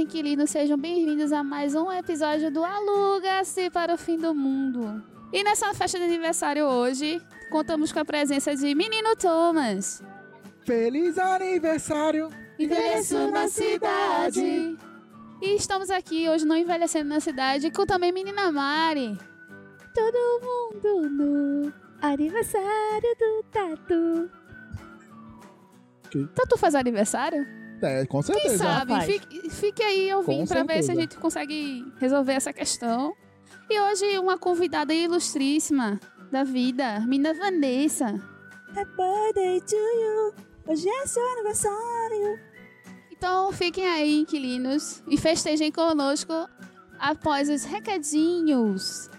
inquilinos, sejam bem-vindos a mais um episódio do Aluga-se para o Fim do Mundo. E nessa festa de aniversário hoje, contamos com a presença de Menino Thomas. Feliz aniversário! Envelheço na cidade. E estamos aqui hoje no Envelhecendo na Cidade com também Menina Mari. Todo mundo no aniversário do Tatu. Que? Tatu faz aniversário? É, com Quem certeza. sabe? faz. Fique, fique aí ouvindo Com pra ver se a gente consegue resolver essa questão. E hoje uma convidada ilustríssima da vida, Mina Vanessa. Happy birthday to you. Hoje é seu aniversário. Então fiquem aí, inquilinos, e festejem conosco após os recadinhos.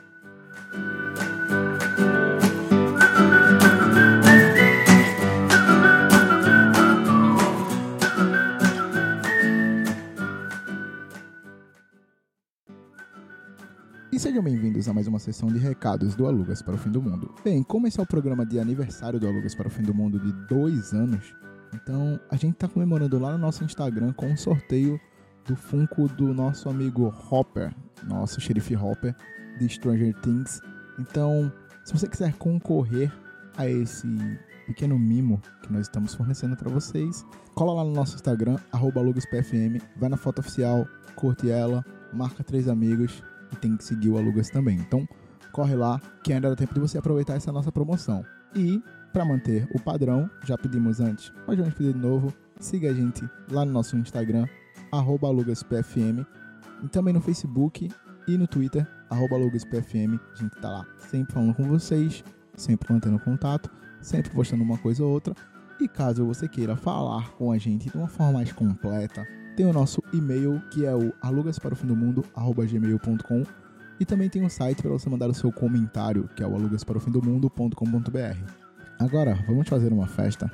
E sejam bem-vindos a mais uma sessão de recados do Alugas para o Fim do Mundo. Bem, como esse é o programa de aniversário do Alugas para o Fim do Mundo de dois anos, então a gente tá comemorando lá no nosso Instagram com um sorteio do Funko do nosso amigo Hopper, nosso xerife Hopper de Stranger Things. Então, se você quiser concorrer a esse pequeno mimo que nós estamos fornecendo para vocês, cola lá no nosso Instagram, alugaspfm, vai na foto oficial, curte ela, marca três amigos tem que seguir o Alugas também. Então, corre lá, que ainda dá tempo de você aproveitar essa nossa promoção. E, para manter o padrão, já pedimos antes, mas vamos pedir de novo, siga a gente lá no nosso Instagram, arroba alugaspfm, e também no Facebook e no Twitter, arroba alugaspfm. A gente tá lá sempre falando com vocês, sempre mantendo contato, sempre postando uma coisa ou outra. E caso você queira falar com a gente de uma forma mais completa, tem o nosso e-mail que é o alugasparofimdomundo@gmail.com e também tem um site para você mandar o seu comentário, que é o alugasparofimdomundo.com.br. Agora, vamos fazer uma festa.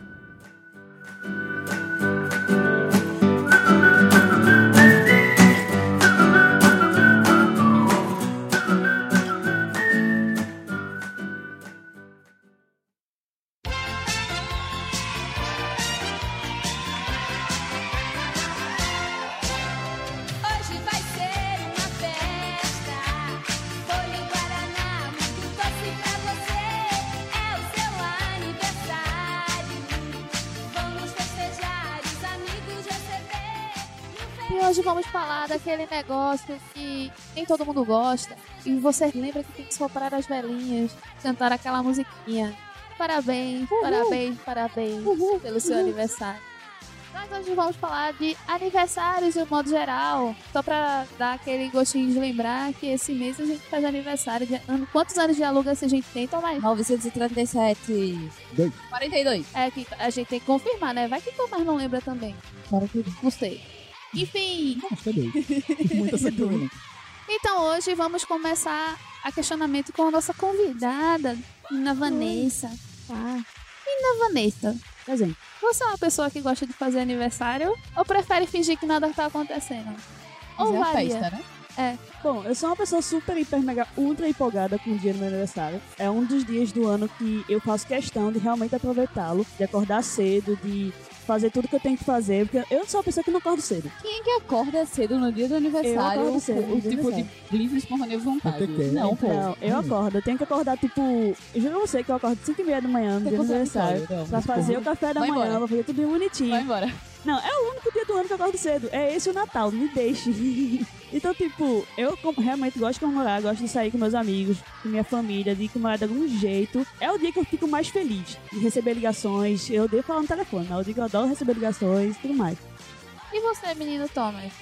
Falar daquele negócio que nem todo mundo gosta. E você lembra que tem que soprar as velhinhas, cantar aquela musiquinha. Parabéns, parabéns, parabéns pelo seu aniversário. Nós hoje vamos falar de aniversários de um modo geral. Só pra dar aquele gostinho de lembrar que esse mês a gente faz aniversário. De... ano- Quantos anos de aluga a gente tem, Tomás? 937. Dois. 42. É que a gente tem que confirmar, né? Vai que Tomás não lembra também. Não sei. Enfim, é dois. Muita certeza. Então hoje vamos começar a questionamento com a nossa convidada, Nina Vanessa. Ah, Nina Vanessa, presente. você é uma pessoa que gosta de fazer aniversário ou prefere fingir que nada tá acontecendo? Ou é varia? festa, né? Bom, eu sou uma pessoa super, hiper, mega, ultra empolgada com o dia do meu aniversário. É um dos dias do ano que eu faço questão de realmente aproveitá-lo, de acordar cedo, de fazer tudo que eu tenho que fazer, porque eu sou uma pessoa que não acordo cedo. Quem é que acorda cedo no dia do aniversário? acordo cedo o tipo de livre espontâneo vontade. Não, pô. Não, eu acordo, eu tenho que acordar, tipo, eu juro você que eu acordo 5 e meia da manhã no dia do aniversário. Não. Pra fazer o café da Vai manhã, embora. pra fazer tudo bem bonitinho. Vai embora. Não, é o único dia do ano que eu acordo cedo. É esse o Natal, me deixe. então, tipo, eu realmente gosto de comemorar, gosto de sair com meus amigos, com minha família, de comemorar de algum jeito. É o dia que eu fico mais feliz de receber ligações. Eu odeio falar no telefone, mas é o dia que eu adoro receber ligações e tudo mais. E você, menino Thomas?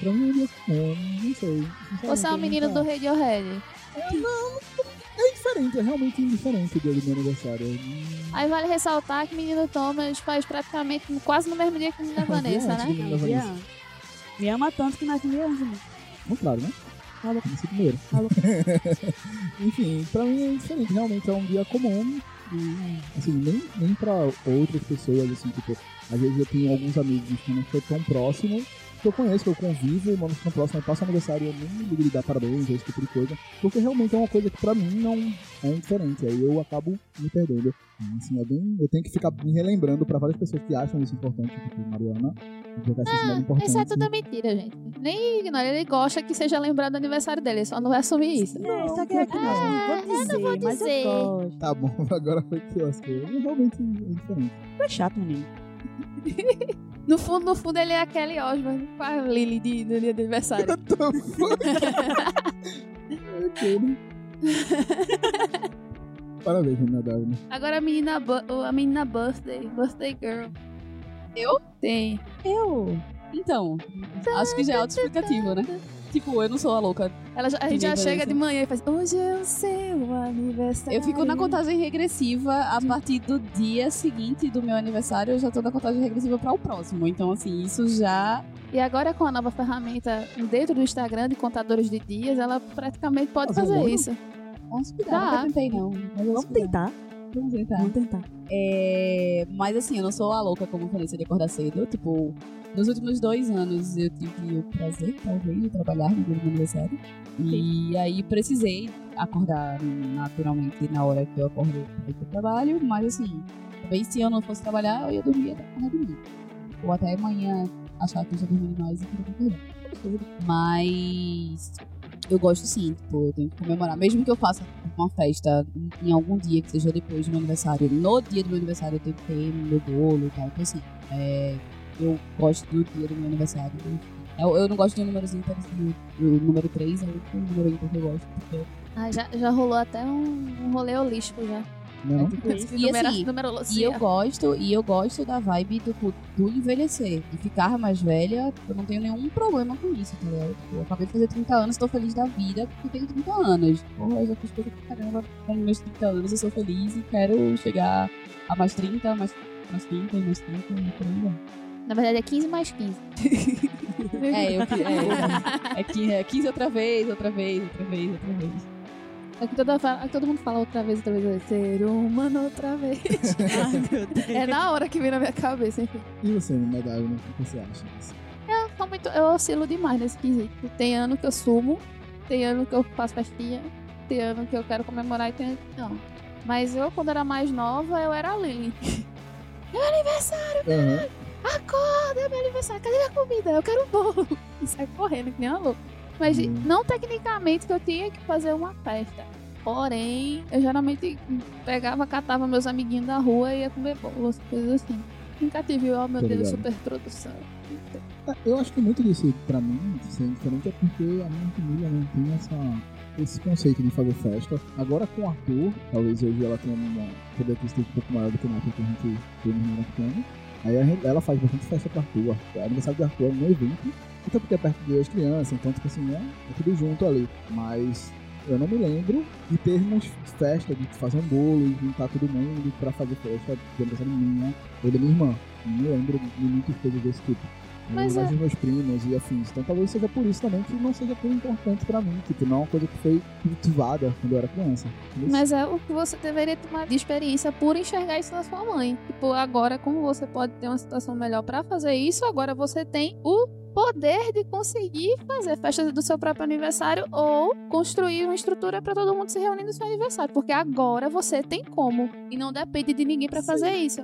Pra mim, não, não sei. Você é um menino do Radiohead. É diferente, é realmente indiferente o dia do meu aniversário. Aí vale ressaltar que menino Thomas faz praticamente quase no mesmo dia que menina Vanessa, né? menina Me Vanessa. ama. Me ama tanto que nasce me ama. Muito claro, né? Falou. Primeiro. Falou. Enfim, pra mim é diferente. Realmente é um dia comum. E, assim, nem, nem pra outras pessoas, assim, tipo, às vezes eu tenho alguns amigos que não sou tão próximo que eu conheço, que eu convivo, mano, que próximo, passa aniversário, eu nem me ligo de dar parabéns, esse tipo de coisa. Porque realmente é uma coisa que pra mim não é indiferente. Aí eu acabo me perdendo. Assim, é bem, eu tenho que ficar me relembrando pra várias pessoas que acham isso importante, tipo Mariana. É importante. Isso é tudo mentira, gente. Nem ignora, ele gosta que seja lembrado do aniversário dele, ele só não vai assumir isso. É, só que é que não, vou dizer, vou mas dizer. eu gosto. Tá bom, agora foi que eu lasquei. Realmente é diferente. É chato, menino. No fundo, no fundo, ele é aquele Osmond com a Lily de, do dia do aniversário. Ok, né? Parabéns, menina Davi. Agora a menina, a menina birthday, birthday girl. Eu? Tem. Eu? Então, acho que já é autoexplicativo, né? Tipo, eu não sou a louca. Ela já- a gente já nem chega de manhã e faz, hoje é o seu aniversário. Eu fico na contagem regressiva a partir do dia seguinte do meu aniversário, eu já tô na contagem regressiva para o próximo. Então, assim, isso já. E agora com a nova ferramenta dentro do Instagram de contadores de dias, ela praticamente pode Fazer fazer isso. Vamos cuidar, Tá. nunca tentei, não. Mas Vamos vamos cuidar. tentar. Vamos tentar. Vamos tentar. É, Mas assim, eu não sou a louca como Vanessa de acordar cedo. Tipo, nos últimos dois anos eu tive o prazer, talvez, de trabalhar no meu aniversário. E aí precisei acordar naturalmente na hora que eu acordo para ir pro trabalho. Mas assim, talvez se eu não fosse trabalhar, eu ia dormir até acordar dormir. Ou até amanhã achar que eu já dormi demais e querer acordar. Mas eu gosto sim, tipo, eu tenho que comemorar. Mesmo que eu faça uma festa em algum dia que seja depois do meu aniversário, no dia do meu aniversário eu tenho que ter meu bolo e tal. Então, assim, é, eu gosto do dia do meu aniversário. Eu, eu não gosto de números ímpares, o, o número 3 é o único número que eu gosto, porque Ah, já, já rolou até um, um rolê holístico já. Não, é não? tipo isso. E assim, e eu gosto, e eu gosto da vibe do, do envelhecer. De ficar mais velha, eu não tenho nenhum problema com isso, tá ligado? Tipo, Eu acabei de fazer 30 anos, tô feliz da vida porque tenho 30 anos. Porra, eu já fiz coisa pra caramba com meus 30 anos, eu sou feliz e quero chegar a mais 30, mais, mais 30, mais 30 e por aí. Na verdade é 15 mais 15. É, eu, que- é, é, que- é 15 outra vez, outra vez, outra vez, outra vez. É que toda, fa- todo mundo fala outra vez, outra vez, outra vez. Ser humano outra vez. Ai, meu Deus. é na hora que vem na minha cabeça, enfim. E você, medalha, o que você acha disso? Eu, sou muito, eu oscilo demais nesse quesito. Tem ano que eu sumo, tem ano que eu faço festinha, tem ano que eu quero comemorar e tem ano que não. Mas eu, quando era mais nova, eu era a Lily. Meu aniversário, Aham. Acorda, é meu aniversário, cadê minha comida? Eu quero um bolo. E sai correndo, que nem uma louca. Mas Hum. não tecnicamente que eu tinha que fazer uma festa. Porém, eu geralmente pegava, catava meus amiguinhos da rua e ia comer bolo, as coisas assim. Nunca tive, ó meu Tô Deus, super produção. É, Eu acho que muito disso, pra mim, ser diferente é porque a minha família não tem essa, esse conceito de fazer festa. Agora com o Arthur, talvez hoje ela tenha uma poder um pouco maior do que na época que a gente teve no pequeno. Aí ela faz bastante festa pro Arthur. O aniversário de Arthur é um evento, até porque é perto das crianças, então, tipo assim, é, é tudo junto ali. Mas eu não me lembro de termos festa, de fazer um bolo e juntar todo mundo pra fazer festa de aniversário minha ou da minha irmã. Não me lembro de muitas coisas desse tipo. Mas Mas é- meus primos e afins. Então talvez seja por isso também que não seja tão importante pra mim. Tipo, não é uma coisa que foi cultivada quando eu era criança. Entendeu? Mas é o que você deveria tomar de experiência por enxergar isso na sua mãe. Tipo, agora, como você pode ter uma situação melhor pra fazer isso, agora você tem o poder de conseguir fazer festas do seu próprio aniversário ou construir uma estrutura pra todo mundo se reunir no seu aniversário. Porque agora você tem como. E não depende de ninguém Sim. fazer isso.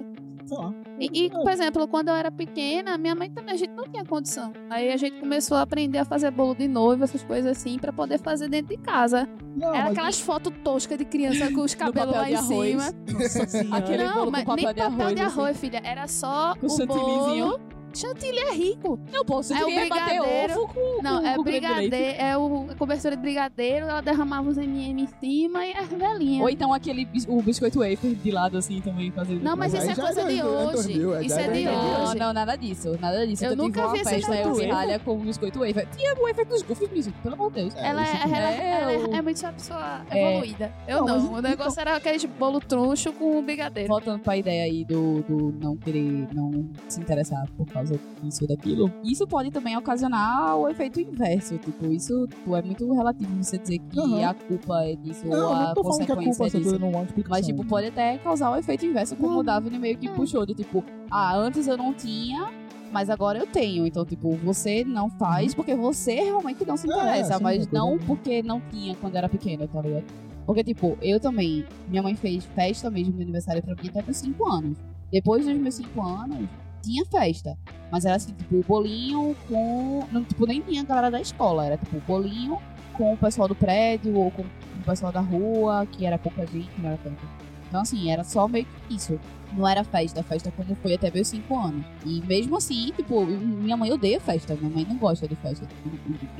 E, e, por exemplo, quando eu era pequena, minha mãe também, a gente não tinha condição. Aí a gente começou a aprender a fazer bolo de noiva, essas coisas assim, pra poder fazer dentro de casa. Não, Era mas- aquelas fotos toscas de criança com os cabelos lá de em arroz. cima. Nossa. Aquele não, bolo com mas papel nem de papel arroz, de assim. arroz, filha. Era só Com o bolo. Chantilly é rico. Não, pô, você É o brigadeiro. ovo com, Não, com, é com brigadeiro, é o a cobertura de brigadeiro, ela derramava os M&M em cima e as velhinhas. Ou então aquele o biscoito wafer de lado assim também fazendo. Não, mas Mas isso aí é coisa é de hoje. mil, é Isso é é de. Não, hoje. não, nada disso. Nada disso. Eu Eu, nunca vi essa festa, eu biscoito vi wafer. ralha com biscoito wafer. Tinha o wafer dos gofres mesmo, pelo amor de Deus. Ela, isso é, ela, É, ela é, o- é muito uma pessoa É. evoluída. Eu Não, O então- negócio era aquele bolo troncho com brigadeiro. Voltando pra ideia aí do, do não querer, não se interessar por causa disso ou daquilo, isso pode também ocasionar o efeito inverso. Tipo, isso tipo, é muito relativo você dizer que Aham. a culpa é disso Não, ou a consequência culpa é disso. é. Mas, tipo, pode até causar o efeito inverso, como Não. o Davi meio que É. puxou, do tipo, ah, antes eu não tinha, Mas agora eu tenho. Então, tipo, você não faz porque você realmente não se É, interessa. sim, mas é não porque não tinha quando era pequena, tá ligado? Porque, tipo, eu também. Minha mãe fez festa mesmo de aniversário pra mim até com 5 anos. Depois dos meus 5 anos, tinha festa. Mas era assim, tipo, bolinho com. Não, tipo, nem tinha a galera da escola. Era tipo, bolinho com o pessoal do prédio ou com o pessoal da rua, que era pouca gente, não era tanto. Então, assim, era só meio que isso. Não era festa, festa como foi até meus 5 anos. E mesmo assim, tipo, minha mãe odeia festa. Minha mãe não gosta de festa.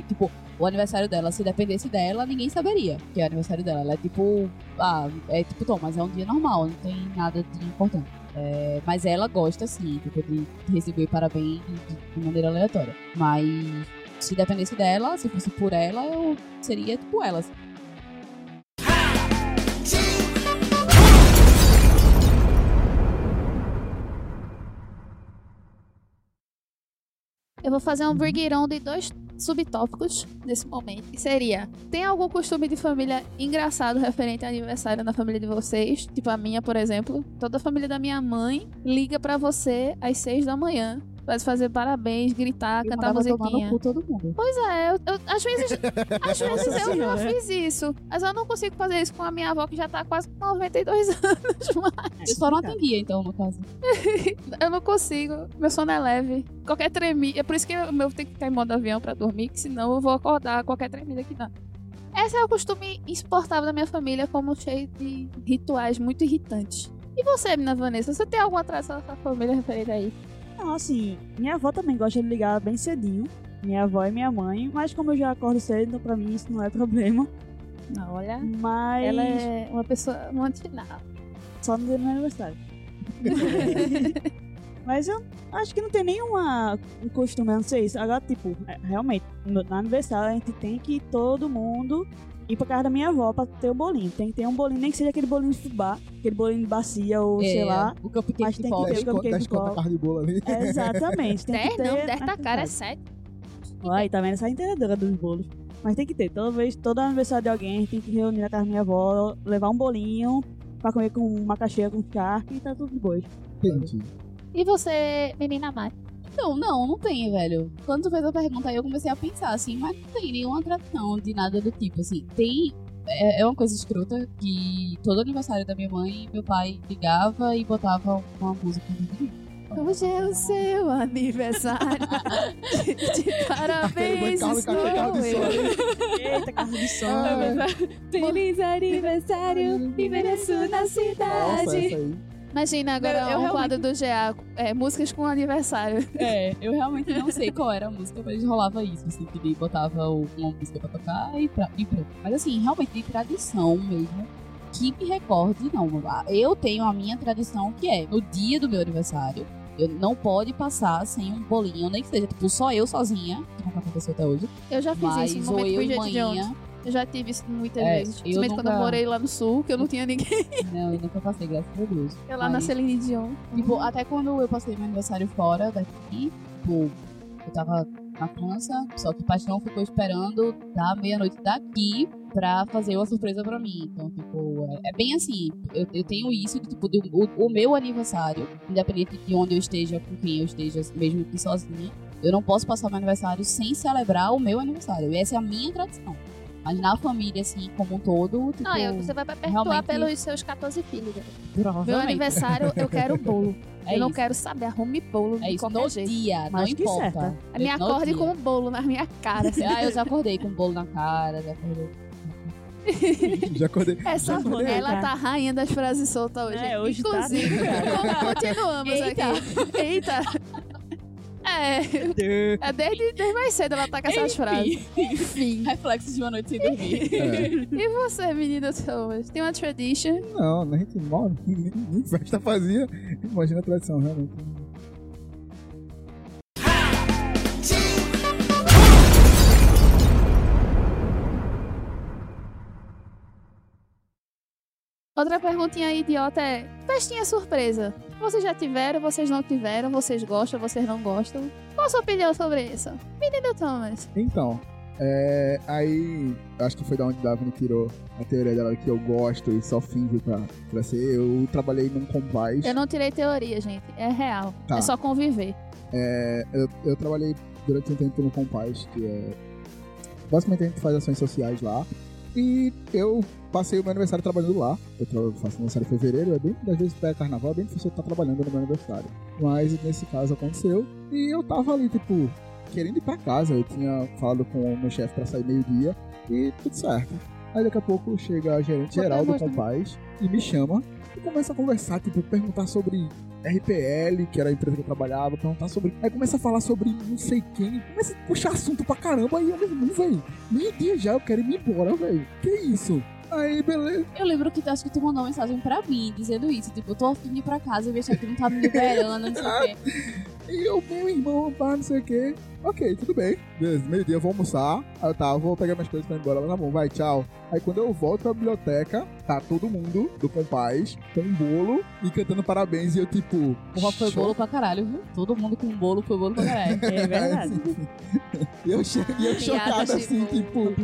Tipo, o aniversário dela, se dependesse dela, ninguém saberia que é o aniversário dela. Ela é tipo, ah, é tipo, Tom, mas é um dia normal, não tem nada de importante. É, mas ela gosta, sim, tipo, de receber parabéns de, de maneira aleatória. Mas se dependesse dela, se fosse por ela, eu seria tipo ela. assim. Eu vou fazer um brigueirão de dois subtópicos nesse momento. Que seria: tem algum costume de família engraçado referente ao aniversário na família de vocês? Tipo a minha, por exemplo. Toda a família da minha mãe liga pra você às seis da manhã. Pra fazer parabéns, gritar, Eu cantar mandava tomar no musiquinha. cu todo mundo. Pois é, eu, eu- às vezes, às vezes eu já Senhora. fiz isso. Mas eu não consigo fazer isso com a minha avó que já tá quase com 92 anos. Mas Eu só não atendia, então, no caso. eu não consigo. Meu sono é leve. Qualquer tremida. É por isso que eu, eu tenho que ficar em modo avião pra dormir, que senão eu vou acordar qualquer tremida que dá. Esse é o costume insuportável da minha família, como cheio de rituais muito irritantes. E você, menina Vanessa, você tem alguma tradição da sua família referente aí? Não, assim, minha avó também gosta de ligar bem cedinho. Minha avó e minha mãe, mas como eu já acordo cedo, então pra mim isso não é problema. Não, olha. Mas Ela é uma pessoa matinal. só no dia do meu aniversário. mas eu acho que não tem nenhuma um costume, não sei isso. Agora, tipo, é, realmente, no, no aniversário a gente tem que ir todo mundo ir pra casa da minha avó pra ter o bolinho. Tem que ter um bolinho, nem que seja aquele bolinho de fubá, aquele bolinho de bacia ou sei É, lá. O cupcake Mas de tem que ter- 10 eu conto, fiquei 10 com conto a qual? carne de bolo ali. Exatamente. Tem 10 que ter não, 10 na da cara é casa. 7. Aí, tá vendo? Essa é entendedora dos bolos. Mas tem que ter. Toda vez, todo aniversário de alguém, tem que reunir na casa da minha avó, levar um bolinho pra comer com macaxeira com charque e tá tudo de boa. Gente, E você, menina Mari? Não, não, não tem, velho. Quando tu fez a pergunta aí, eu comecei a pensar, assim, mas não tem nenhuma tradição de nada do tipo, assim. Tem. É, é uma coisa escrota que todo aniversário da minha mãe, meu pai ligava e botava uma música no Hoje é o seu aniversário. de, de parabéns, Carro, estou carro. Eita, carro de som. Feliz aniversário, mereço na Nossa, cidade. essa aí. Imagina agora Eu- eu um realmente- quadro do GA, é, músicas com aniversário. É, eu realmente não sei qual era a música, mas rolava isso, assim, que ele botava uma música pra tocar e, pra, e pronto. Mas assim, realmente de tradição mesmo, que me recorde, não. Eu tenho a minha tradição que é, no dia do meu aniversário, eu não pode passar sem um bolinho, nem que seja, tipo, só eu sozinha, que nunca aconteceu até hoje, Eu já fiz mas isso no ou momento eu e Bridget Jones. manhã, Eu já tive isso muitas É, vezes. Principalmente quando eu nunca- morei lá no sul, que eu não tinha ninguém. não, eu nunca passei, graças a Deus. Eu lá na Mas- Celine Dion. Tipo, até quando eu passei meu aniversário fora daqui, tipo, eu tava na França, só que o Paixão ficou esperando da meia-noite daqui pra fazer uma surpresa pra mim. Então, tipo, é, é bem assim, eu, eu tenho isso, de, tipo, de- o, o meu aniversário, independente de onde eu esteja, com quem eu esteja, mesmo que sozinha, eu não posso passar meu aniversário sem celebrar o meu aniversário. E essa é a minha tradição. Mas na família, assim, como um todo, tipo, Não, você vai perpetuar realmente- pelos seus 14 filhos. Meu provavelmente. aniversário, eu quero bolo. É eu não isso. quero saber, arrume bolo É de isso, qualquer no jeito. dia, não Mas que importa. certa. Me No acorde dia. com um bolo na minha cara. assim. Ah, eu já acordei com um bolo na cara, já acordei. Já acordei. Essa já acordei. ela tá rainha das frases soltas hoje. É, hoje tá, Inclusive, continuamos Eita. aqui. Eita. É, é desde, desde mais cedo ela tá com essas frases. Enfim. Reflexos de uma noite sem dormir. É. E você, menina Thomas? Tem uma tradition? Não, a gente mora, nem, nem festa fazia. Imagina a tradição, realmente. Outra perguntinha idiota é: festinha surpresa. Vocês já tiveram, vocês não tiveram, vocês gostam, vocês não gostam? Qual a sua opinião sobre isso? Menino Thomas. Então, é, aí acho que foi da onde Daphne tirou a teoria dela que eu gosto e só finge pra, pra ser. Eu trabalhei num compás. Eu não tirei teoria, gente. É real. Tá. É só conviver. É, eu, eu trabalhei durante um tempo no Compaz, que é. Basicamente a gente faz ações sociais lá. E eu passei o meu aniversário trabalhando lá. Eu faço aniversário em fevereiro, é bem, às vezes pé carnaval, é bem difícil eu estar trabalhando no meu aniversário. Mas nesse caso aconteceu. E eu tava ali, tipo, querendo ir pra casa. Eu tinha falado com o meu chefe pra sair meio-dia e tudo certo. Aí daqui a pouco chega a gerente geral do Compaz e me chama e começa a conversar, tipo, perguntar sobre RPL, que era a empresa que eu trabalhava, perguntar sobre. Aí começa a falar sobre não sei quem, começa a puxar assunto pra caramba, aí eu mesmo, velho, meio-dia já, eu quero ir embora, velho. Que isso? Aí, beleza. Eu lembro que tu acho que tu mandou uma mensagem pra mim dizendo isso. Tipo, eu tô afim de ir pra casa e ver se aqui não tá me liberando, não sei o quê. E eu, meu irmão, pá, não sei o quê. Ok, tudo bem. Beleza, meio-dia eu vou almoçar. Aí eu tá, vou pegar minhas coisas pra ir embora. Mas tá bom, vai, tchau. Aí quando eu volto pra biblioteca, tá todo mundo do Compaz com um bolo e cantando parabéns. E eu, tipo. Porra, foi bolo pra caralho, viu? Todo mundo com bolo foi bolo pra caralho. É verdade. E eu, eu chocado assim, tipo.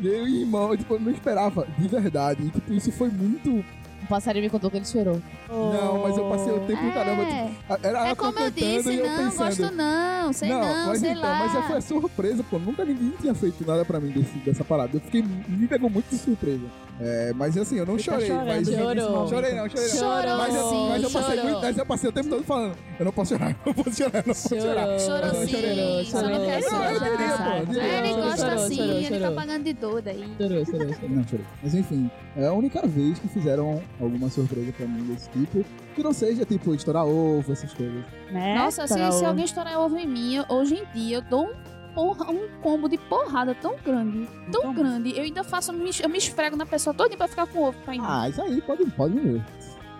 Meu irmão, tipo, eu não esperava, de verdade. E, tipo, isso foi muito. O passarinho me contou que ele chorou. Não, mas eu passei o tempo do caramba. É, Tipo, era é como eu disse, e eu não, pensando. gosto não, sei não, mas sei então, lá. mas já foi a surpresa, pô. Nunca ninguém tinha feito nada pra mim desse, dessa parada. Eu fiquei. Me pegou muito de surpresa. É, mas assim, eu não Ele tá chorei, chorando, mas. Chorou. Chorei não, chorei não. Chorou Mas eu, sim, mas eu passei chorou. muito, mas eu passei o tempo todo falando, eu não posso chorar, eu não posso chorar, eu não posso chorar. Chorou sim, chorei, só não chorou, quer chorou, chorar. eu pô. É, ele gosta chorou, sim, chorou, ele tá pagando de doido aí. Chorou, chorou, chorou. Não, chorei. Mas enfim, é a única vez que fizeram alguma surpresa pra mim desse tipo. Que não seja, tipo, estourar ovo, essas coisas. Né? Nossa, se, se alguém estourar ovo em mim, hoje em dia eu dou um, porra, um combo de porrada tão grande, tão Então, grande. Eu ainda faço, me- eu me esfrego na pessoa toda pra ficar com ovo pra mim. Ah, isso aí pode, pode ver.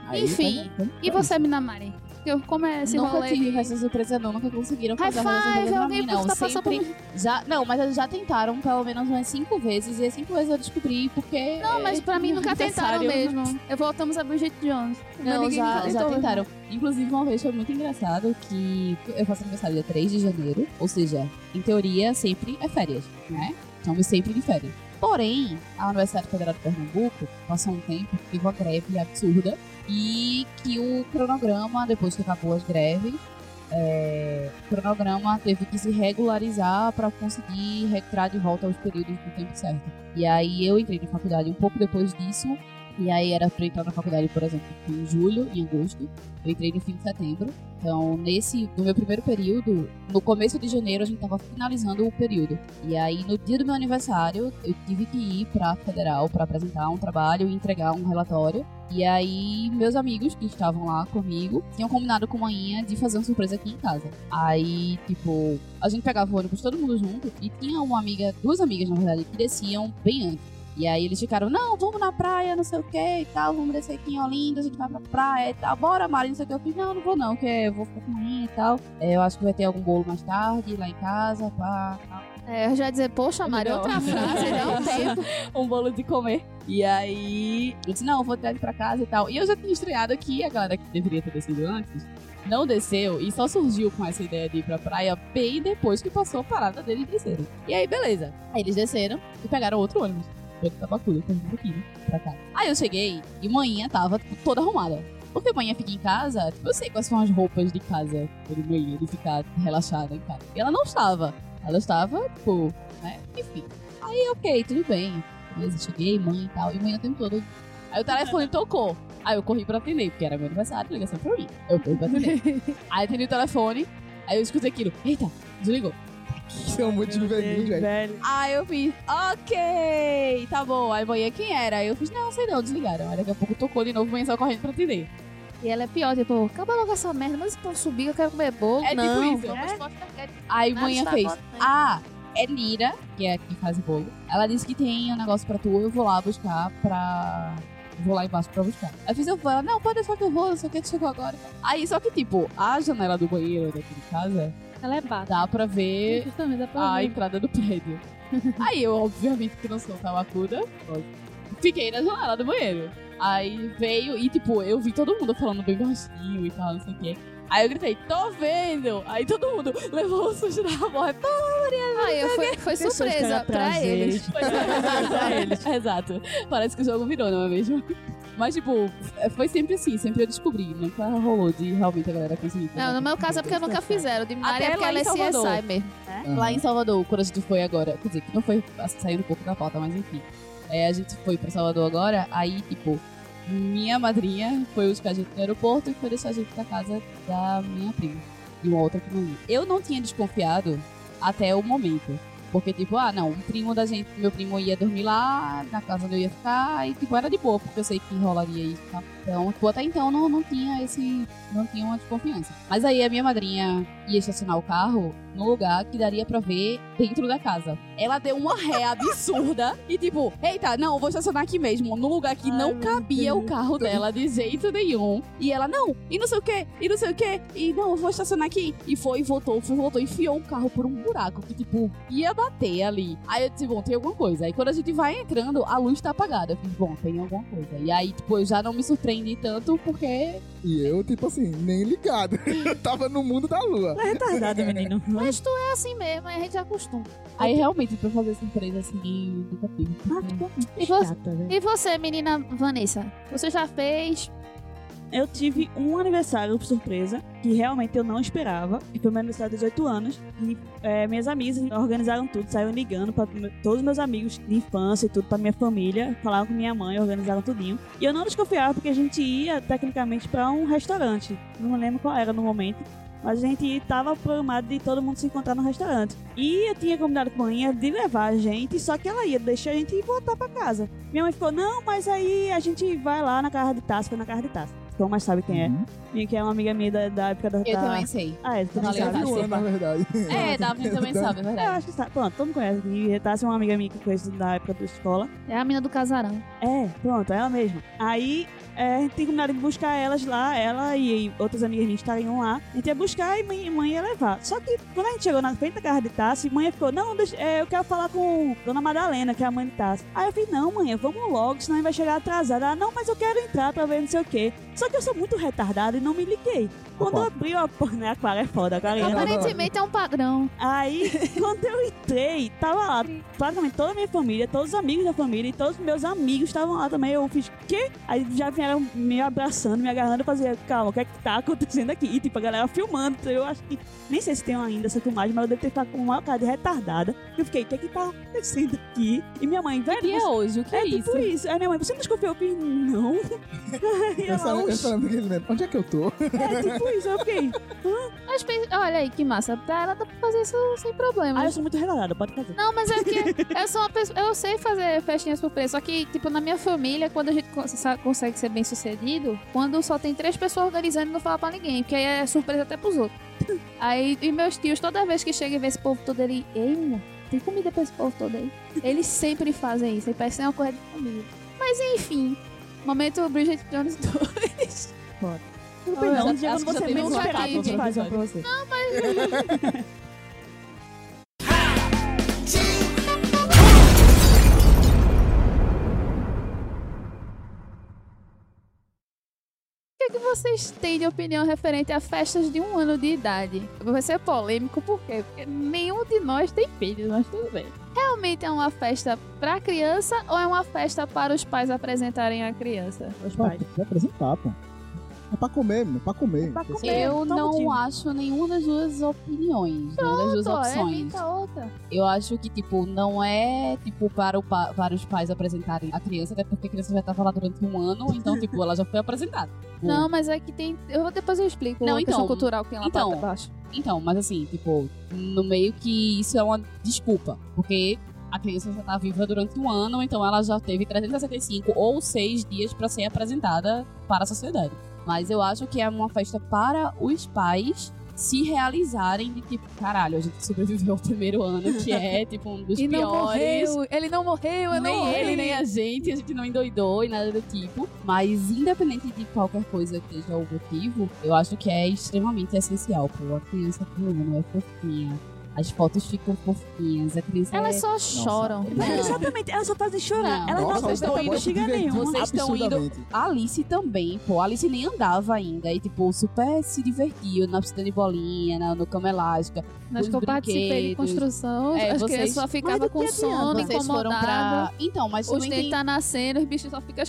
Aí, Enfim, vamos e você, Minamari? Eu- Como é esse nunca rolê? tive de- essa surpresa não, nunca conseguiram fazer a relação five, pra mim, não. tá passando por Sempre, já, não, mas eles já tentaram pelo menos umas cinco vezes, e as cinco vezes eu descobri porque... Não, mas pra mim nunca tentaram mesmo. Eu voltamos a Bridget Jones. Não, ninguém já, já tentaram. Inclusive, uma vez foi muito engraçado que eu faço aniversário dia 3 de janeiro, ou seja, em teoria, sempre é férias, né? Estamos sempre de férias. Porém, a Universidade Federal de Pernambuco passou um tempo que teve uma greve absurda e que o cronograma, depois que acabou as greves, é, o cronograma teve que se regularizar para conseguir entrar de volta aos períodos do tempo certo. E aí eu entrei na faculdade um pouco depois disso, e aí era pra entrar na faculdade, por exemplo, em julho, em agosto. Eu entrei no fim de setembro. Então, nesse, no meu primeiro período, no começo de janeiro, a gente tava finalizando o período. E aí, no dia do meu aniversário, eu tive que ir pra federal pra apresentar um trabalho e entregar um relatório. E aí, meus amigos que estavam lá comigo tinham combinado com a manhã de fazer uma surpresa aqui em casa. Aí, tipo, a gente pegava o ônibus todo mundo junto e tinha uma amiga, duas amigas na verdade, que desciam bem antes. E aí eles ficaram, não, vamos na praia, não sei o que e tal, vamos descer aqui em Olinda, a gente vai pra praia e tal, bora Mari, não sei o que. Eu fiz, não, não vou não, porque eu vou ficar com e tal. É, eu acho que vai ter algum bolo mais tarde, lá em casa, pá, tal. É, eu já ia dizer, poxa, Mari, Não. outra frase, dá um tempo. um bolo de comer. E aí, eu disse, não, eu vou trazer pra casa e tal. E eu já tinha estreado aqui, a galera que deveria ter descido antes, não desceu e só surgiu com essa ideia de ir pra praia bem depois que passou a parada deles descerem. E aí, beleza. Aí eles desceram e pegaram outro ônibus. Foi de Tabacuda, que a gente aqui, né? Pra cá. Aí eu cheguei e manhã tava tipo, toda arrumada. Porque manhã fica em casa, tipo, eu sei quais são as roupas de casa de manhã, de ficar relaxada em casa. E ela não estava. Ela estava, tipo, né? Enfim. Aí, ok, tudo bem. Beleza, cheguei, mãe e tal. E manhã o tempo todo. Aí o telefone tocou. Aí eu corri pra atender, porque era meu aniversário, ligação pra mim. Eu corri pra atender. aí atendi o telefone, aí eu escutei aquilo. Eita, desligou. São muito Meu juvenis, Deus, velho. velho. Aí eu fiz, ok, tá bom. Aí manhã quem era? Aí eu fiz, não, sei não, desligaram. Aí daqui a pouco tocou de novo, manhã só correndo pra atender. E ela é pior, tipo, acaba logo essa merda, mas então subir, eu quero comer bolo. É tipo não, isso. vamos É? fora daqui. Aí Nada manhã está fez, ah, é Lira, que é quem faz bolo. Ela disse que tem um negócio pra tu, eu vou lá buscar pra. Vou lá embaixo pra buscar. Aí eu fiz, eu vou. Ela, não, pode deixar que eu vou, não sei o que, chegou agora. Aí, só que, tipo, a janela do banheiro daqui de casa Ela é bata. dá pra ver Justamente, dá pra a ver. entrada do prédio. Aí eu, obviamente, que não sou tabacuda, fiquei na janela do banheiro. Aí veio e, tipo, eu vi todo mundo falando bem baixinho e tal, não sei o quê. Aí eu gritei, tô vendo! Aí todo mundo levou o sujo da morte. Aí eu foi, foi surpresa pra prazer. eles. pra eles. Exato. Parece que o jogo virou, não é mesmo? Mas, tipo, foi sempre assim, sempre eu descobri. Nunca rolou de realmente a galera conseguir. Não, no meu caso é porque nunca fizeram. De Maria é Até porque lá ela é em Salvador. CSI mesmo. Lá em Salvador, quando a gente foi agora, quer dizer, que não foi saindo um pouco da pauta, mas enfim. É, a gente foi pra Salvador agora, aí, tipo, minha madrinha foi buscar a gente no aeroporto e foi deixar a gente na casa da minha prima, de uma outra prima minha. Eu não tinha desconfiado até o momento. Porque, tipo, ah, não, um primo da gente, meu primo ia dormir lá, na casa onde eu ia ficar, e, tipo, era de boa, porque eu sei que rolaria isso, tá? Então, tipo, até então não, não tinha esse, não tinha uma desconfiança. Mas aí a minha madrinha ia estacionar o carro no lugar que daria pra ver dentro da casa. Ela deu uma ré absurda e, tipo, eita, não, vou estacionar aqui mesmo, no lugar que Ai, não cabia o carro dela de jeito nenhum. E ela, não, e não sei o que, e não sei o que, e não, eu vou estacionar aqui. E foi, voltou, foi, voltou, enfiou o carro por um buraco que, tipo, ia bater ali. Aí eu disse, bom, tem alguma coisa. Aí quando a gente vai entrando, a luz tá apagada. Eu fiz, bom, tem alguma coisa. E aí, tipo, eu já não me surpreendi tanto porque E eu, tipo assim, nem ligado. Eu tava no mundo da lua. É retardado, menino. Mas tu é assim mesmo, aí a gente acostuma. Aí realmente, pra fazer surpresa assim, nunca fiz. Ah, E você, velho. e você, menina Vanessa? Você já fez? Eu tive um aniversário por surpresa que realmente eu não esperava. E foi meu aniversário de 18 anos. E é, minhas amigas organizaram tudo, saíram ligando para todos os meus amigos de infância e tudo, pra minha família. Falaram com minha mãe, organizaram tudinho. E eu não desconfiava porque a gente ia tecnicamente pra um restaurante. Não lembro qual era no momento. Mas a gente tava programado de todo mundo se encontrar no restaurante. E eu tinha combinado com a mãe de levar a gente, só que ela ia deixar a gente voltar pra casa. Minha mãe ficou, não, mas aí a gente vai lá na casa de foi na casa de Tassi. Então, mas sabe quem é? Uhum. E que é uma amiga minha da, da época da. Eu da- também sei. Ah, é, tu não Valeu, sabe. Na verdade. É, Davi também sabe, é É, eu verdade. acho que sabe. Pronto, todo mundo conhece. E Tassi é uma amiga minha que eu conheço da época da escola. É a mina do casarão. É, pronto, ela mesma. Aí é, a gente tem combinado de buscar elas lá, ela e outras amigas minhas estariam lá. A gente ia buscar e mãe, mãe ia levar. Só que quando a gente chegou na frente da casa de Tassi, mãe ficou, não, deixa- é, eu quero falar com Dona Madalena, que é a mãe de Tassi. Aí eu falei, não, mãe, vamos logo, senão a gente vai chegar atrasada. Ela, não, mas eu quero entrar pra ver não sei o quê. Só que eu sou muito retardada e não me liguei. Quando Opa. abriu a porta, né, a Clara é foda, a Clarinha. Aparentemente é um padrão. Aí, quando eu entrei, tava lá praticamente toda a minha família, todos os amigos da família e todos os meus amigos estavam lá também. Eu fiz, quê? Aí já vieram me abraçando, me agarrando, eu fazia, calma, o que é que tá acontecendo aqui? E tipo, a galera filmando. Eu acho que, nem sei se tem ainda essa filmagem, mas eu devo ter ficado com uma cara de retardada. Eu fiquei, o que é que tá acontecendo aqui? E minha mãe, velho, E é você- hoje, o que é, é isso? tipo isso. Aí minha mãe, você não desconfiou? Eu fiz, não. Essa, ela, meme. Onde é que eu tô? é tipo isso. Eu fiquei, Mas pense- olha aí que massa. Pra ela dá pra fazer isso sem problema. ah, eu sou muito retardada, pode fazer. Não, mas é que eu sou uma pessoa. Eu sei fazer festinha surpresa. Só que, tipo, na minha família, quando a gente consegue ser bem sucedido, quando só tem três pessoas organizando e não fala pra ninguém. Porque aí é surpresa até pros outros. Aí, e meus tios, toda vez que chega e vê esse povo todo ali, ei, menina, tem comida pra esse povo todo aí. Eles sempre fazem isso. Aí parece que é uma coisa de família. Mas enfim, momento Bridget Jones 2. Tudo bem, não. Um dia acho quando que já você teve menos um esperar, bocadinho a gente de faz uma pra você. O que, é que vocês têm de opinião referente a festas de um ano de idade? Vai ser polêmico, por quê? Porque nenhum de nós tem filhos, mas tudo bem. Realmente é uma festa pra criança ou é uma festa para os pais apresentarem a criança? Os pais. que apresentar, pô. É pra comer, é pra comer. pra comer. Eu não motivo. acho nenhuma das duas opiniões, nenhuma das duas Pô, opções. evita outra. Eu acho que, tipo, não é, tipo, para, o pa- para os pais apresentarem a criança, até porque a criança já tava lá durante um ano, então, tipo, ela já foi apresentada. Não, mas é que tem. Eu vou depois eu explico Não, a questão então- cultural que tem lá então, pra baixo. Então, mas assim, tipo, no meio que isso é uma desculpa, porque a criança já tá viva durante um ano, então ela já teve 365 ou 6 dias pra ser apresentada para a sociedade. Mas eu acho que é uma festa para os pais se realizarem de tipo, caralho, a gente sobreviveu ao primeiro ano, que é, tipo, um dos E não piores. morreu, ele não morreu, eu nem não ele, morri. nem a gente, a gente não endoidou e nada do tipo. Mas independente de qualquer coisa que seja o motivo, eu acho que é extremamente essencial. Pô, a criança com ano é fofinha. As fotos ficam fofinhas, a criança Elas é... só choram. Não. É, exatamente, elas só fazem chorar. Não. Elas Nossa, não vocês prestam estão indo- bexiga nenhuma. Vocês estão indo-. A Alice também, pô. A Alice nem andava ainda. E, tipo, super se divertiu na piscina de bolinha, na, no cama elástica. Nas os que eu participei de brinquedos. construção, É, as vocês- crianças só do com que sono, Vocês incomodadas. pra... Então, mas Os também dentes tem... tá nascendo, os bichos só ficam.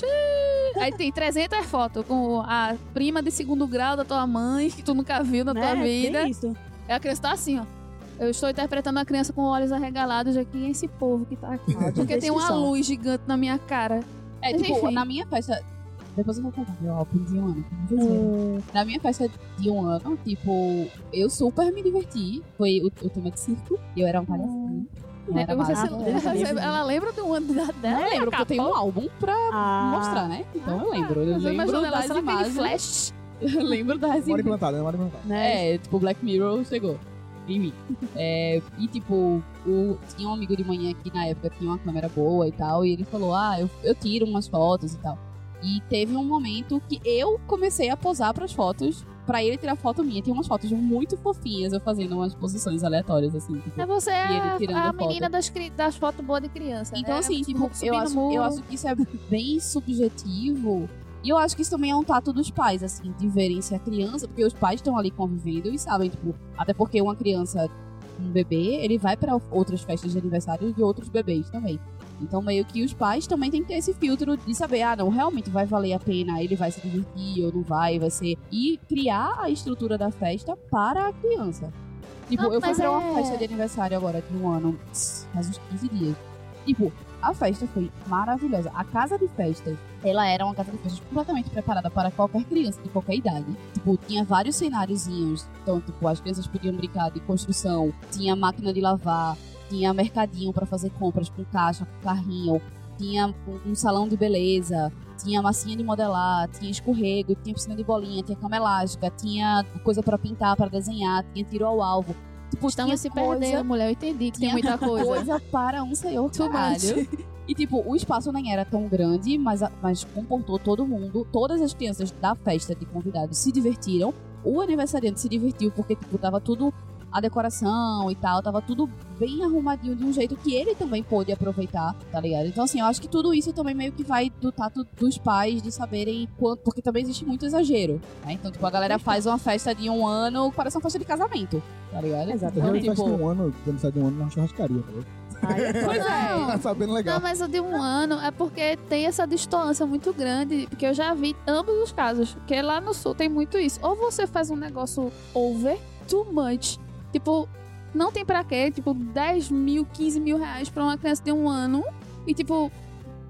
Aí tem 300 fotos com a prima de segundo grau da tua mãe, que tu nunca viu na tua né? vida. Tem isso. Aí a criança tá assim, ó. Eu estou interpretando a criança com olhos arregalados aqui. É esse povo que tá aqui? Porque tem uma luz gigante na minha cara. É, Mas tipo, enfim. na minha festa. Depois eu vou contar meu álbum de um ano. verem. Na minha festa de um ano, tipo, eu super me diverti. Foi o, o tema de circo. E eu era um palhacinho. Eu era Você, maravilhosa. se- maravilhosa. você- ela lembra do ano da- dela? Eu lembro, porque eu tenho um álbum pra Ah, mostrar, né? Então eu lembro. Eu lembro ela, das ele imagens. flash? Eu lembro das Memória imagens. implantada, memória implantada. né? É, tipo, Black Mirror chegou É, e, tipo, o, tinha um amigo de manhã que na época tinha uma câmera boa e tal, e ele falou: Ah, eu, eu tiro umas fotos e tal. E teve um momento que eu comecei a posar pras fotos, pra ele tirar foto minha. Tem umas fotos muito fofinhas, eu fazendo umas posições aleatórias, assim. Tipo. É você ele a, a menina das, das fotos boas de criança. Então, né? assim, tipo, eu acho, eu acho que isso é bem subjetivo. E eu acho que isso também é um tato dos pais, assim, de verem se a criança, porque os pais estão ali convivendo e sabem, tipo, até porque uma criança, um bebê, ele vai pra outras festas de aniversário de outros bebês também. Então, meio que os pais também têm que ter esse filtro de saber, ah, não, realmente vai valer a pena, ele vai se divertir ou não vai, vai ser. E criar a estrutura da festa para a criança. Tipo, Ah, eu fui pra uma é- festa de aniversário agora de um ano, faz uns 15 dias. Tipo, a festa foi maravilhosa. A casa de festas, ela era uma casa de festas completamente preparada para qualquer criança de qualquer idade. Tipo, tinha vários cenáriozinhos. Então, tipo, as crianças podiam brincar de construção, tinha máquina de lavar, tinha mercadinho para fazer compras com caixa, com carrinho, tinha um- salão de beleza, tinha massinha de modelar, tinha escorrego, tinha piscina de bolinha, tinha cama elástica, tinha coisa para pintar, para desenhar, tinha tiro ao alvo. Tipo, Estamos tinha se coisa perdendo, mulher. Eu entendi que tem muita coisa. coisa para um senhor much. E, tipo, o espaço nem era tão grande, mas, mas comportou todo mundo. Todas as crianças da festa de convidados se divertiram. O aniversariante se divertiu porque, tipo, tava tudo... A decoração e tal, tava tudo bem arrumadinho de um jeito que ele também pôde aproveitar, tá ligado? Então, assim, eu acho que tudo isso também meio que vai do tato dos pais de saberem quanto. Porque também existe muito exagerero, né? Então, tipo, a galera faz uma festa de um ano, parece uma festa de casamento, tá ligado? Eu Exatamente. já Tipo, um ano, de aniversário de um ano na churrascaria, tá ligado? É Pois é. Não. Tá sabendo legal. Não, mas o de um ano é porque tem essa distância muito grande. Porque eu já vi ambos os casos. Porque lá no sul tem muito isso. Ou você faz um negócio over, too much. Tipo, não tem pra quê. Tipo, 10 mil, 15 mil reais pra uma criança de um ano. E tipo,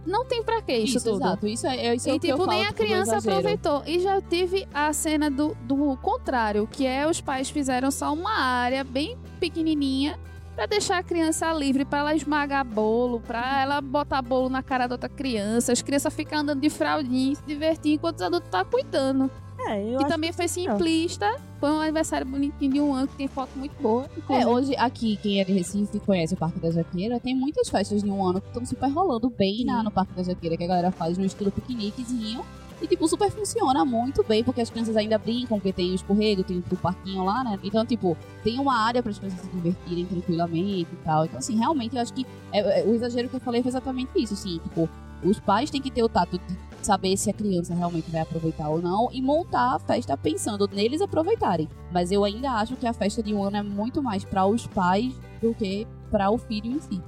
não tem pra quê isso, Isso, tudo. exato. Isso é, é isso é E o que eu tipo, nem falo, a tipo, do criança aproveitou. E já tive a cena do, do contrário, que é os pais fizeram só uma área bem pequenininha pra deixar a criança livre, pra ela esmagar bolo, pra ela botar bolo na cara da outra criança, as crianças ficam andando de fraldinha, se divertir enquanto os adultos tá cuidando. É, eu e acho também foi simplista, foi um aniversário bonitinho de um ano que tem foto muito boa. É, hoje aqui, quem é de Recife e conhece o Parque da Jaqueira, tem muitas festas de um ano que estão super rolando bem na, no Parque da Jaqueira, que a galera faz no estilo piqueniquezinho. E, tipo, super funciona muito bem, porque as crianças ainda brincam, porque tem o escorrego, tem o parquinho lá, né? Então, tipo, tem uma área para as crianças se divertirem tranquilamente e tal. Então, assim, realmente, eu acho que é- é- o exagero que eu falei foi exatamente isso, assim. Tipo, os pais têm que ter o tato de saber se a criança realmente vai aproveitar ou não e montar a festa pensando neles aproveitarem. Mas eu ainda acho que a festa de um ano é muito mais para os pais do que para o filho em si.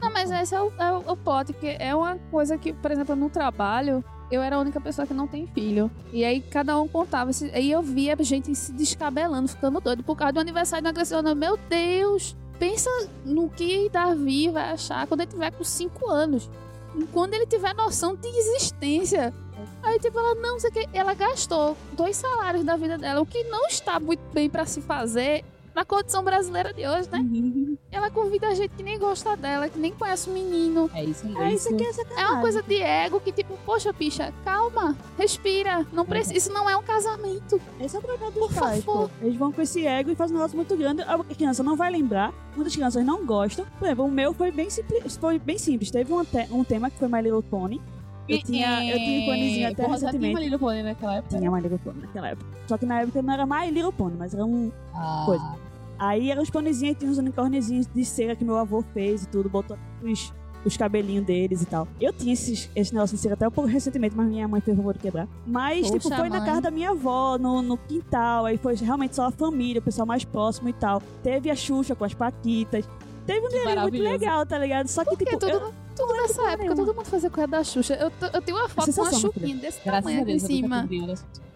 Não, mas esse é o, é o- que é uma coisa que, por exemplo, no trabalho, eu era a única pessoa que não tem filho. E aí cada um contava. Aí eu via gente se descabelando, ficando doido por causa do aniversário de uma Meu Deus, pensa no que Davi vai achar quando ele tiver com 5 anos. Quando ele tiver noção de existência. Aí, tipo, ela não sei o que. Ela gastou dois salários da vida dela, o que não está muito bem pra se fazer na condição brasileira de hoje, né? Ela convida a gente que nem gosta dela, que nem conhece o menino. É isso mesmo. É isso aqui é sacanagem. É uma coisa de ego que, tipo, poxa, picha, calma, respira. Não precisa, isso não é um casamento. Esse é o problema Por dos pais, favor. pô. Eles vão com esse ego e fazem um negócio muito grande. A criança não vai lembrar. Muitas crianças não gostam. Por exemplo, o meu foi bem simples. Foi bem simples. Teve um, te- um tema que foi My Little Pony. Eu tinha, eu tinha um panezinho até Porra, já tinha recentemente. uma Little Pony naquela época? Tinha My Little Pony naquela época. Só que na época não era My Little Pony, mas era um. Ah, Coisa. Aí eram os ponizinhos, tinha uns unicórniozinhos de cera que meu avô fez e tudo, botou os, os cabelinhos deles e tal. Eu tinha esses, esse negócio de cera até um pouco recentemente, mas minha mãe fez favor de quebrar. Mas, Poxa, tipo, foi na mãe. casa da minha avó, no, no quintal, aí foi realmente só a família, o pessoal mais próximo e tal. Teve a Xuxa com as Paquitas. Teve um dia muito legal, tá ligado? Só que, Porque tipo, tudo eu, tudo nessa época, nenhuma. todo mundo fazia coisa da Xuxa. Eu, eu tenho uma foto com uma sensação, chuquinha desse Graças tamanho a aqui em eu cima.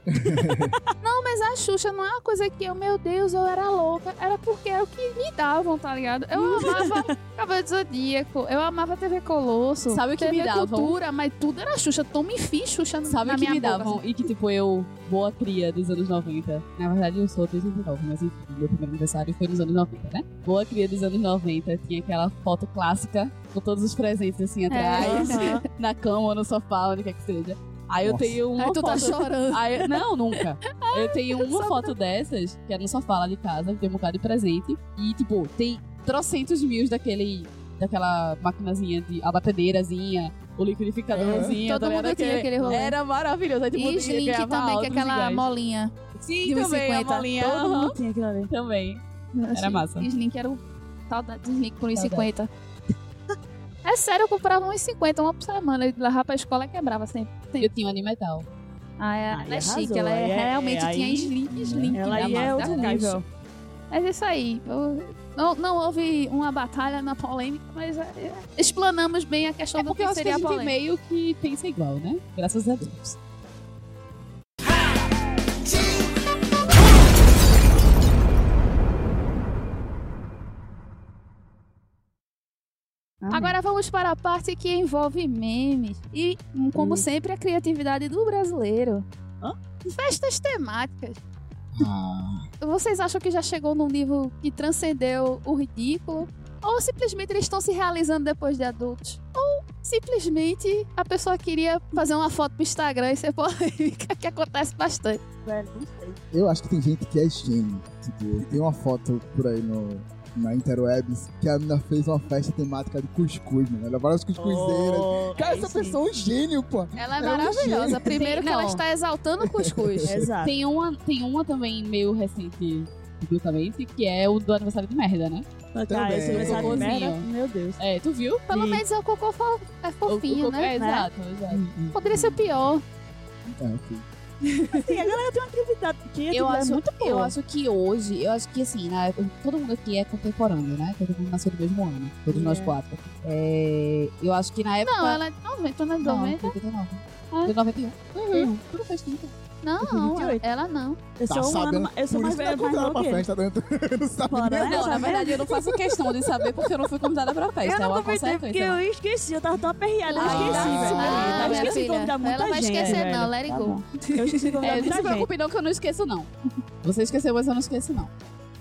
Não, mas a Xuxa não é uma coisa que eu, meu Deus, eu era louca. Era porque é o que me davam, tá ligado? Eu amava do Zodíaco, eu amava TV Colosso. Sabe o que TV me davam? Cultura, mas tudo era Xuxa. Toma e fiz Xuxa Sabe o que me boca, davam? assim. E que, tipo, eu, boa cria dos anos 90. Na verdade, eu sou de 89, mas enfim, meu primeiro aniversário foi nos anos 90, né? Boa cria dos anos 90. Tinha aquela foto clássica com todos os presentes assim atrás, Aham. na cama, no sofá, onde quer que seja. Aí eu Nossa. tenho uma Aí tu tá foto. chorando. Aí, não, nunca. Eu tenho uma foto dessas, que é no sofá lá de casa, que tem um bocado de presente. E, tipo, tem trocentos mil daquele. Daquela maquinazinha de. A batedeirazinha, o liquidificadorzinho. Todo tá mundo tinha Aquele- rolê. Era maravilhoso. Aí, tipo, E Slink também, que é aquela iguais. molinha. Sim, também, a 1,50. molinha. Todo aham. mundo tinha aquilo ali. Também. Era massa. Slink era o saudade de Slink por Saudade. 1,50. É sério, eu comprava 1,50 uma por semana. E levava pra escola e quebrava sempre. Eu tinha um Animetal. Ah, é, Aí ela é chique, ela é, aí é- realmente é, tinha aí- Slink, Slink. Ela aí é outro da nível. Mas é isso aí. Eu- não, não houve uma batalha na polêmica, mas é, é, explanamos bem a questão É do porque que eu acho que seria a a gente polêmica. meio que pensa igual, né? Graças a Deus. Agora vamos para a parte que envolve memes. E, hum, como Hum. sempre, a criatividade do brasileiro. Hã? Festas temáticas. Ah, Vocês acham que já chegou num nível que transcendeu o ridículo? Ou simplesmente eles estão se realizando depois de adultos? Ou simplesmente a pessoa queria fazer uma foto pro Instagram e ser polêmica, que acontece bastante. Velho, não sei. eu acho que tem gente que é gênio. Tipo, tem uma foto por aí no, na Interwebs que a menina fez uma festa temática de cuscuz, mano. Ela várias cuscuzeiras. Oh, Cara, essa sim. pessoa é um gênio, pô. Ela é, É um maravilhosa. gênio. Primeiro Tem- que ela não. está exaltando o cuscuz. Exato. Tem uma, tem uma também meio recente, publicamente, que é o do aniversário de merda, né? Cara, Também. esse aniversário de merda, meu Deus. É, tu viu? Pelo Sim. menos é o cocô fo- é fofinho, O- o- né? É, exato, exato. Poderia ser pior. É, ok. Assim, a galera tem uma criatividade, criatividade Eu acho, muito boa. eu acho que hoje, eu acho que assim, né, todo mundo aqui é contemporâneo, né? Todo mundo nasceu no mesmo ano, todos É. nós quatro. É, eu acho que na época. Não, ela é de 90, não é de Não, 90? 89. Ah. De 91. Uhum. Tudo faz tempo. Não, 28. ela não. Eu Tá sou um sabendo? ano, eu sou Por mais isso que velha, não mais novo pra que ele. festa, né? não sabe né? Não, Tá na verdade eu não faço questão de saber porque eu não fui convidada pra festa. Eu é não uma convidei porque eu esqueci, eu tava tão aperreada, eu Ah, esqueci, tá. velho. Ah, eu esqueci de convidar muita ela vai gente, esquecer, não, let it Tá go. Eu esqueci de convidar É, não muita se gente. preocupe não que eu não esqueço, não. Você esqueceu, mas eu não esqueço, não.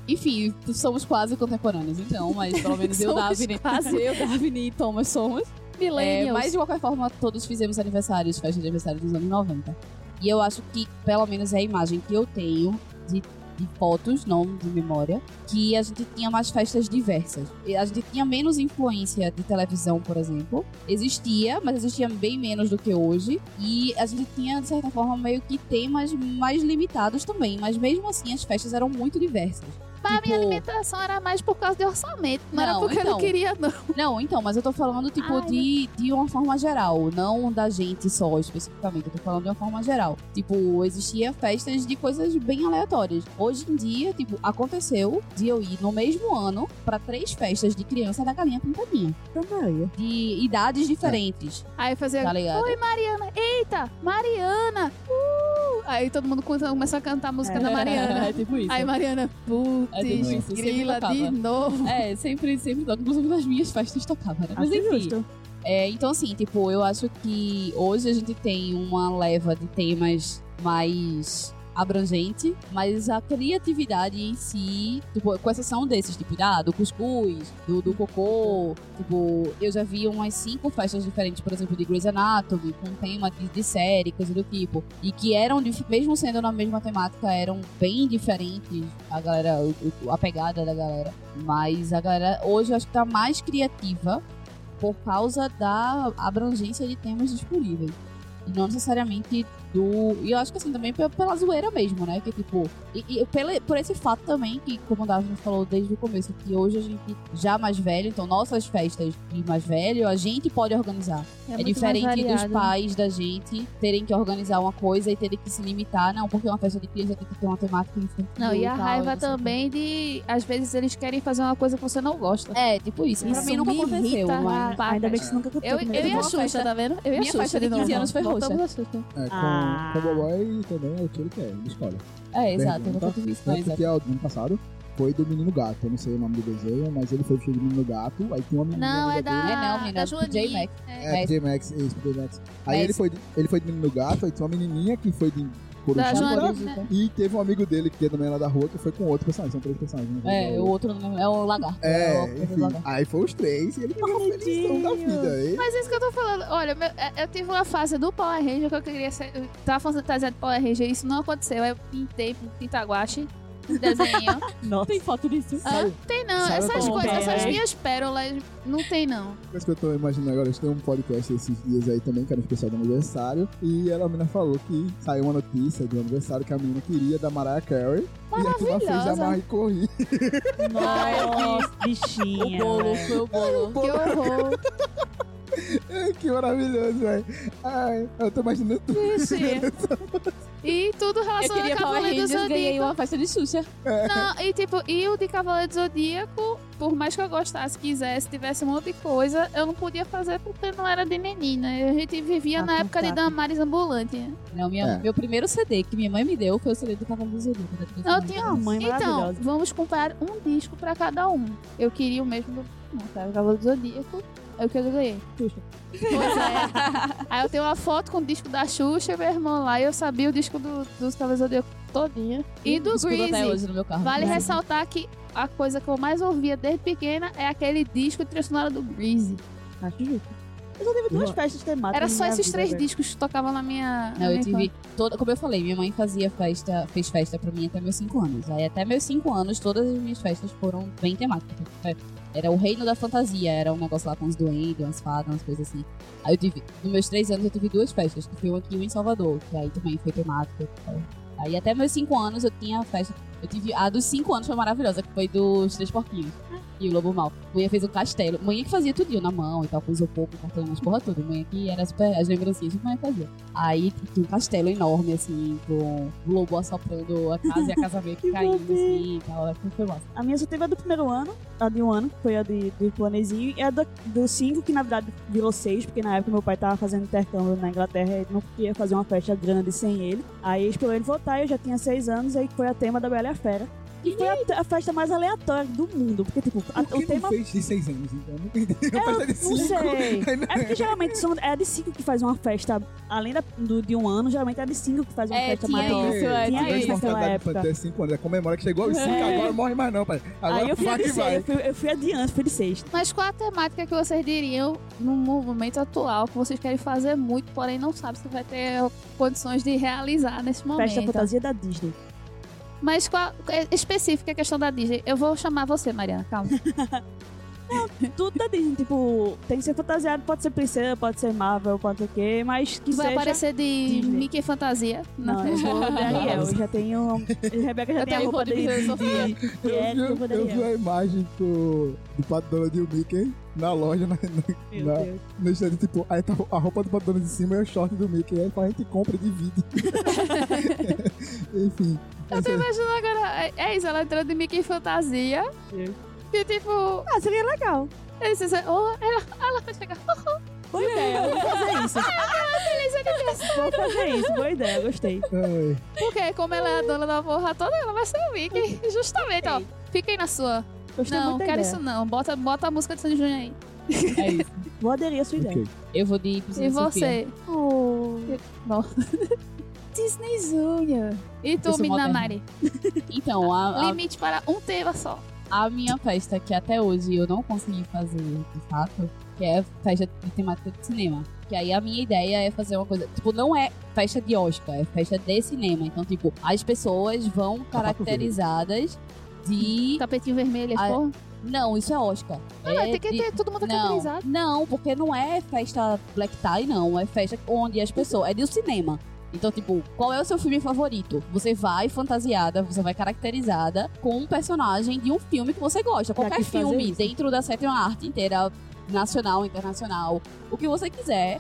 Enfim, somos quase contemporâneos, então, mas pelo menos eu, Somos Davine, quase. eu, Davine e Thomas somos. É, Millennials. mas de qualquer forma, todos fizemos aniversários, festa de aniversário dos anos 90. E eu acho que, pelo menos, é a imagem que eu tenho de, de fotos, não de memória, que a gente tinha mais festas diversas. A gente tinha menos influência de televisão, por exemplo. Existia, mas existia bem menos do que hoje. E a gente tinha, de certa forma, meio que temas mais limitados também. Mas mesmo assim, as festas eram muito diversas. Mas a minha Tipo- alimentação era mais por causa de orçamento. Não, era Não, porque eu não então. queria, não. Não, então, mas eu tô falando, tipo, Ai, de, de uma forma geral, não da gente só, especificamente. Eu tô falando de uma forma geral. Tipo, existia festas de coisas bem aleatórias. Hoje em dia, tipo, aconteceu de eu ir no mesmo ano pra três festas de criança da galinha pintadinha. Também. De idades diferentes, Aí fazia. tá ligado? Oi, Mariana. Eita, Mariana. Uh! Aí todo mundo começou a cantar a música É. da Mariana. É tipo isso. Aí Mariana, putz, É grila de novo. É, sempre, sempre toca. Inclusive nas minhas festas tocava, né? Mas Acho enfim. É, então, assim, tipo, eu acho que hoje a gente tem uma leva de temas mais abrangente, mas a criatividade em si, tipo, com exceção desses, tipo, ah, do cuscuz, do, do cocô, tipo, eu já vi umas cinco festas diferentes, por exemplo, de Grey's Anatomy, com tema de, de série, coisa do tipo, e que eram, mesmo sendo na mesma temática, eram bem diferentes, a galera, a pegada da galera, mas a galera hoje eu acho que tá mais criativa por causa da abrangência de temas disponíveis. E não necessariamente do. E eu acho que assim, também pe- pela zoeira mesmo, né? Que tipo. E, e pela- por esse fato também, que, como o Davi falou desde o começo, que hoje a gente já mais velho, então nossas festas de mais velho, a gente pode organizar. É, mais diferente dos variado. pais da gente terem que organizar uma coisa e terem que se limitar, não, porque uma festa de criança tem que ter uma temática infantil. Não, e a tal, raiva também de. Às vezes eles querem fazer uma coisa que você não gosta. É, tipo isso. Pra Isso mim nunca aconteceu, irrita, mas. Ainda bem que isso nunca aconteceu. Eu, comigo. eu e a uma Xuxa, festa- tá vendo? Eu e a minha Xuxa festa de de novo. 15 anos foi roxa. É, com, Ah. Com o Boboy também é o que ele quer, ele escolhe. É, exato, eu Pergunta. nunca isso, Tanto exato. que é o ano passado foi do Menino Gato. Eu não sei o nome do desenho, mas ele foi de Menino Gato. Aí tinha uma menina Não, é da, dele. É, não, menina, da do PJ Joaninha. Max. É. É, PJ Max, isso, PJ Max. Aí Mas- ele foi, de, ele foi de Menino Gato, aí tinha uma menininha que foi de Da Corujita. Joaninha. E teve um amigo dele que é também lá da rua, que foi com outro personagem. São três personagens. né? É, o outro é o lagarto. É, o coisa do enfim. lagarto. Aí foi os três e ele tava felizão da vida. E Mas é isso que eu tô falando. Olha, meu- é- eu tive uma fase do Power Ranger que eu queria ser. Eu tava fantasiado de Power Ranger, isso não aconteceu. Aí eu pintei com pintaguache, um desenho. Nossa. Tem foto disso? ah, tem não, Sabe essas como coisas, é? essas minhas pérolas, não tem não. coisa que eu tô imaginando agora, a gente tem um podcast esses dias aí também, que era um especial do aniversário. E ela, a menina falou que saiu uma notícia do aniversário que a menina queria da Mariah Carey. E a turma fez a Maravilhosa. e corri. Nossa, O bichinha. bolo, velho. foi o bolo. Que horror. Que maravilhoso, velho. Ai, eu tô imaginando tudo. E tudo Eu relacionado a Cavaleiro do Rangers, ganhei Zodíaco. uma festa de Xuxa. Não, e tipo, e o de Cavaleiro do Zodíaco, por mais que eu gostasse, quisesse, tivesse um monte de coisa, eu não podia fazer porque não era de menina. A gente vivia Ah, na época de. Damares Ambulante. Não, minha, É. meu primeiro CD que minha mãe me deu foi o CD do Cavalo do Zodíaco. Eu sonora. tinha uma mãe Então, vamos comprar um disco pra cada um. Eu queria o mesmo do não, cara, o Cavaleiro do Zodíaco. É o que eu ganhei. Xuxa. Pois é. Aí eu tenho uma foto com o disco da Xuxa e meu irmão lá. E eu sabia o disco do, dos Cavaleiros do Zodíaco todinha. E do Escuto até Greasy. hoje no meu carro. Vale Greasy. ressaltar que a coisa que eu mais ouvia desde pequena é aquele disco de trilha sonora do Greasy. Acho justo. Eu só tive duas festas temáticas. Era na só esses três velho. discos que tocavam na minha. na Não, eu minha tive toda, como eu falei, minha mãe fazia festa, fez festa pra mim até meus 5 anos. Aí até meus 5 anos, todas as minhas festas foram bem temáticas. Era o reino da fantasia, era um negócio lá com os duendes, umas fadas, umas coisas assim. Aí eu tive, nos meus 3 anos eu tive duas festas, que foi uma aqui e uma em Salvador, que aí também foi temática. e tal. Aí até meus 5 anos eu tinha festa. Eu tive. A dos 5 anos foi maravilhosa, que foi dos Três Porquinhos. E o Lobo Mal. Manhã fez um castelo. Manhã que fazia tudinho na mão e tal, com isopor, com cartão, as porra tudo. Manhã que era super. As lembrancinhas que manhã fazia. Aí tinha um castelo enorme, assim, com o lobo assoprando a casa e a casa meio que caindo, assim e tal. Foi- massa. A minha só teve a do primeiro ano, a de um ano, que foi a de, do planezinho, e a do, do cinco, que na verdade virou seis, porque na época meu pai tava fazendo intercâmbio na Inglaterra e ele não queria fazer uma festa grande sem ele. Aí esperou ele voltar, eu já tinha seis anos, aí foi a tema da Bela e a Fera. E foi a, a festa mais aleatória do mundo, porque tipo, a- Por o que tema não fez de seis anos, então? Não entendi. A festa de Não cinco. sei. Aí não- É porque geralmente são, é a de cinco que faz uma festa, além da, do, de um ano, geralmente é a de cinco que faz uma É, festa tinha maior. isso, é, tinha tinha isso isso. naquela época. infantil é cinco anos. É comemora que chegou aos cinco, É. agora morre mais não, pai. Agora Aí eu fui, a vai de que seis, vai. eu, fui, eu fui adiante, fui de sexta. Mas qual a temática que vocês diriam no momento atual que vocês querem fazer muito, porém não sabem se vai ter condições de realizar nesse momento? Festa fantasia da Disney. Mas qual é específica a questão da Disney? Eu vou chamar você, Mariana, calma. Tudo da Disney, tipo, tem que ser fantasiado, pode ser princesa, pode ser Marvel, pode ser o quê, mas que vai seja... aparecer de Disney. Mickey Fantasia na Não, eu vou de Ariel, eu já tenho... Rebeca já Eu tem a tenho roupa de de... de- de Eu vi, eu de vi a imagem do, do Pato Donald e o Mickey na loja, na, Meu na, Deus. no stand, tipo, aí tá a roupa do Donald de cima e o short do Mickey. Aí a gente compra e divide. Enfim. Eu tô imaginando agora, é- é isso, ela entrando de Mickey Fantasia. Sim. E tipo, Ah, seria legal. eles dizem, oh, ela, ela vai chegar. Boa ideia, eu vou fazer isso. Vou fazer isso, boa ideia, gostei. Ai, Porque como ela é a dona da porra toda, ela vai ser o Mickey. Justamente, ó. Fiquem na sua. Gostei não, quero ideia. isso não. Bota, bota a música de Sandy Júnior aí. É isso. Vou aderir a sua ideia. Eu vou de E você? Oh. Bom. Disneyzunha. E tu, sou menina moderna. Mari? Então, a, a, Limite para um tema só. a minha festa, que até hoje eu não consegui fazer de fato, que é festa de temática de cinema. Que aí a minha ideia é fazer uma coisa. Tipo, não é festa de Oscar, é festa de cinema. Então, tipo, as pessoas vão caracterizadas de. Tapetinho vermelho, Ah, porra. Não, isso é Oscar. Ah, é tem que de- ter todo mundo Não, caracterizado. não, porque não é festa black tie, não. É festa onde as pessoas. É do cinema. Então, tipo, qual é o seu filme favorito? Você vai fantasiada, você vai caracterizada com um personagem de um filme que você gosta. Qualquer filme dentro da sétima arte inteira, nacional, internacional, o que você quiser,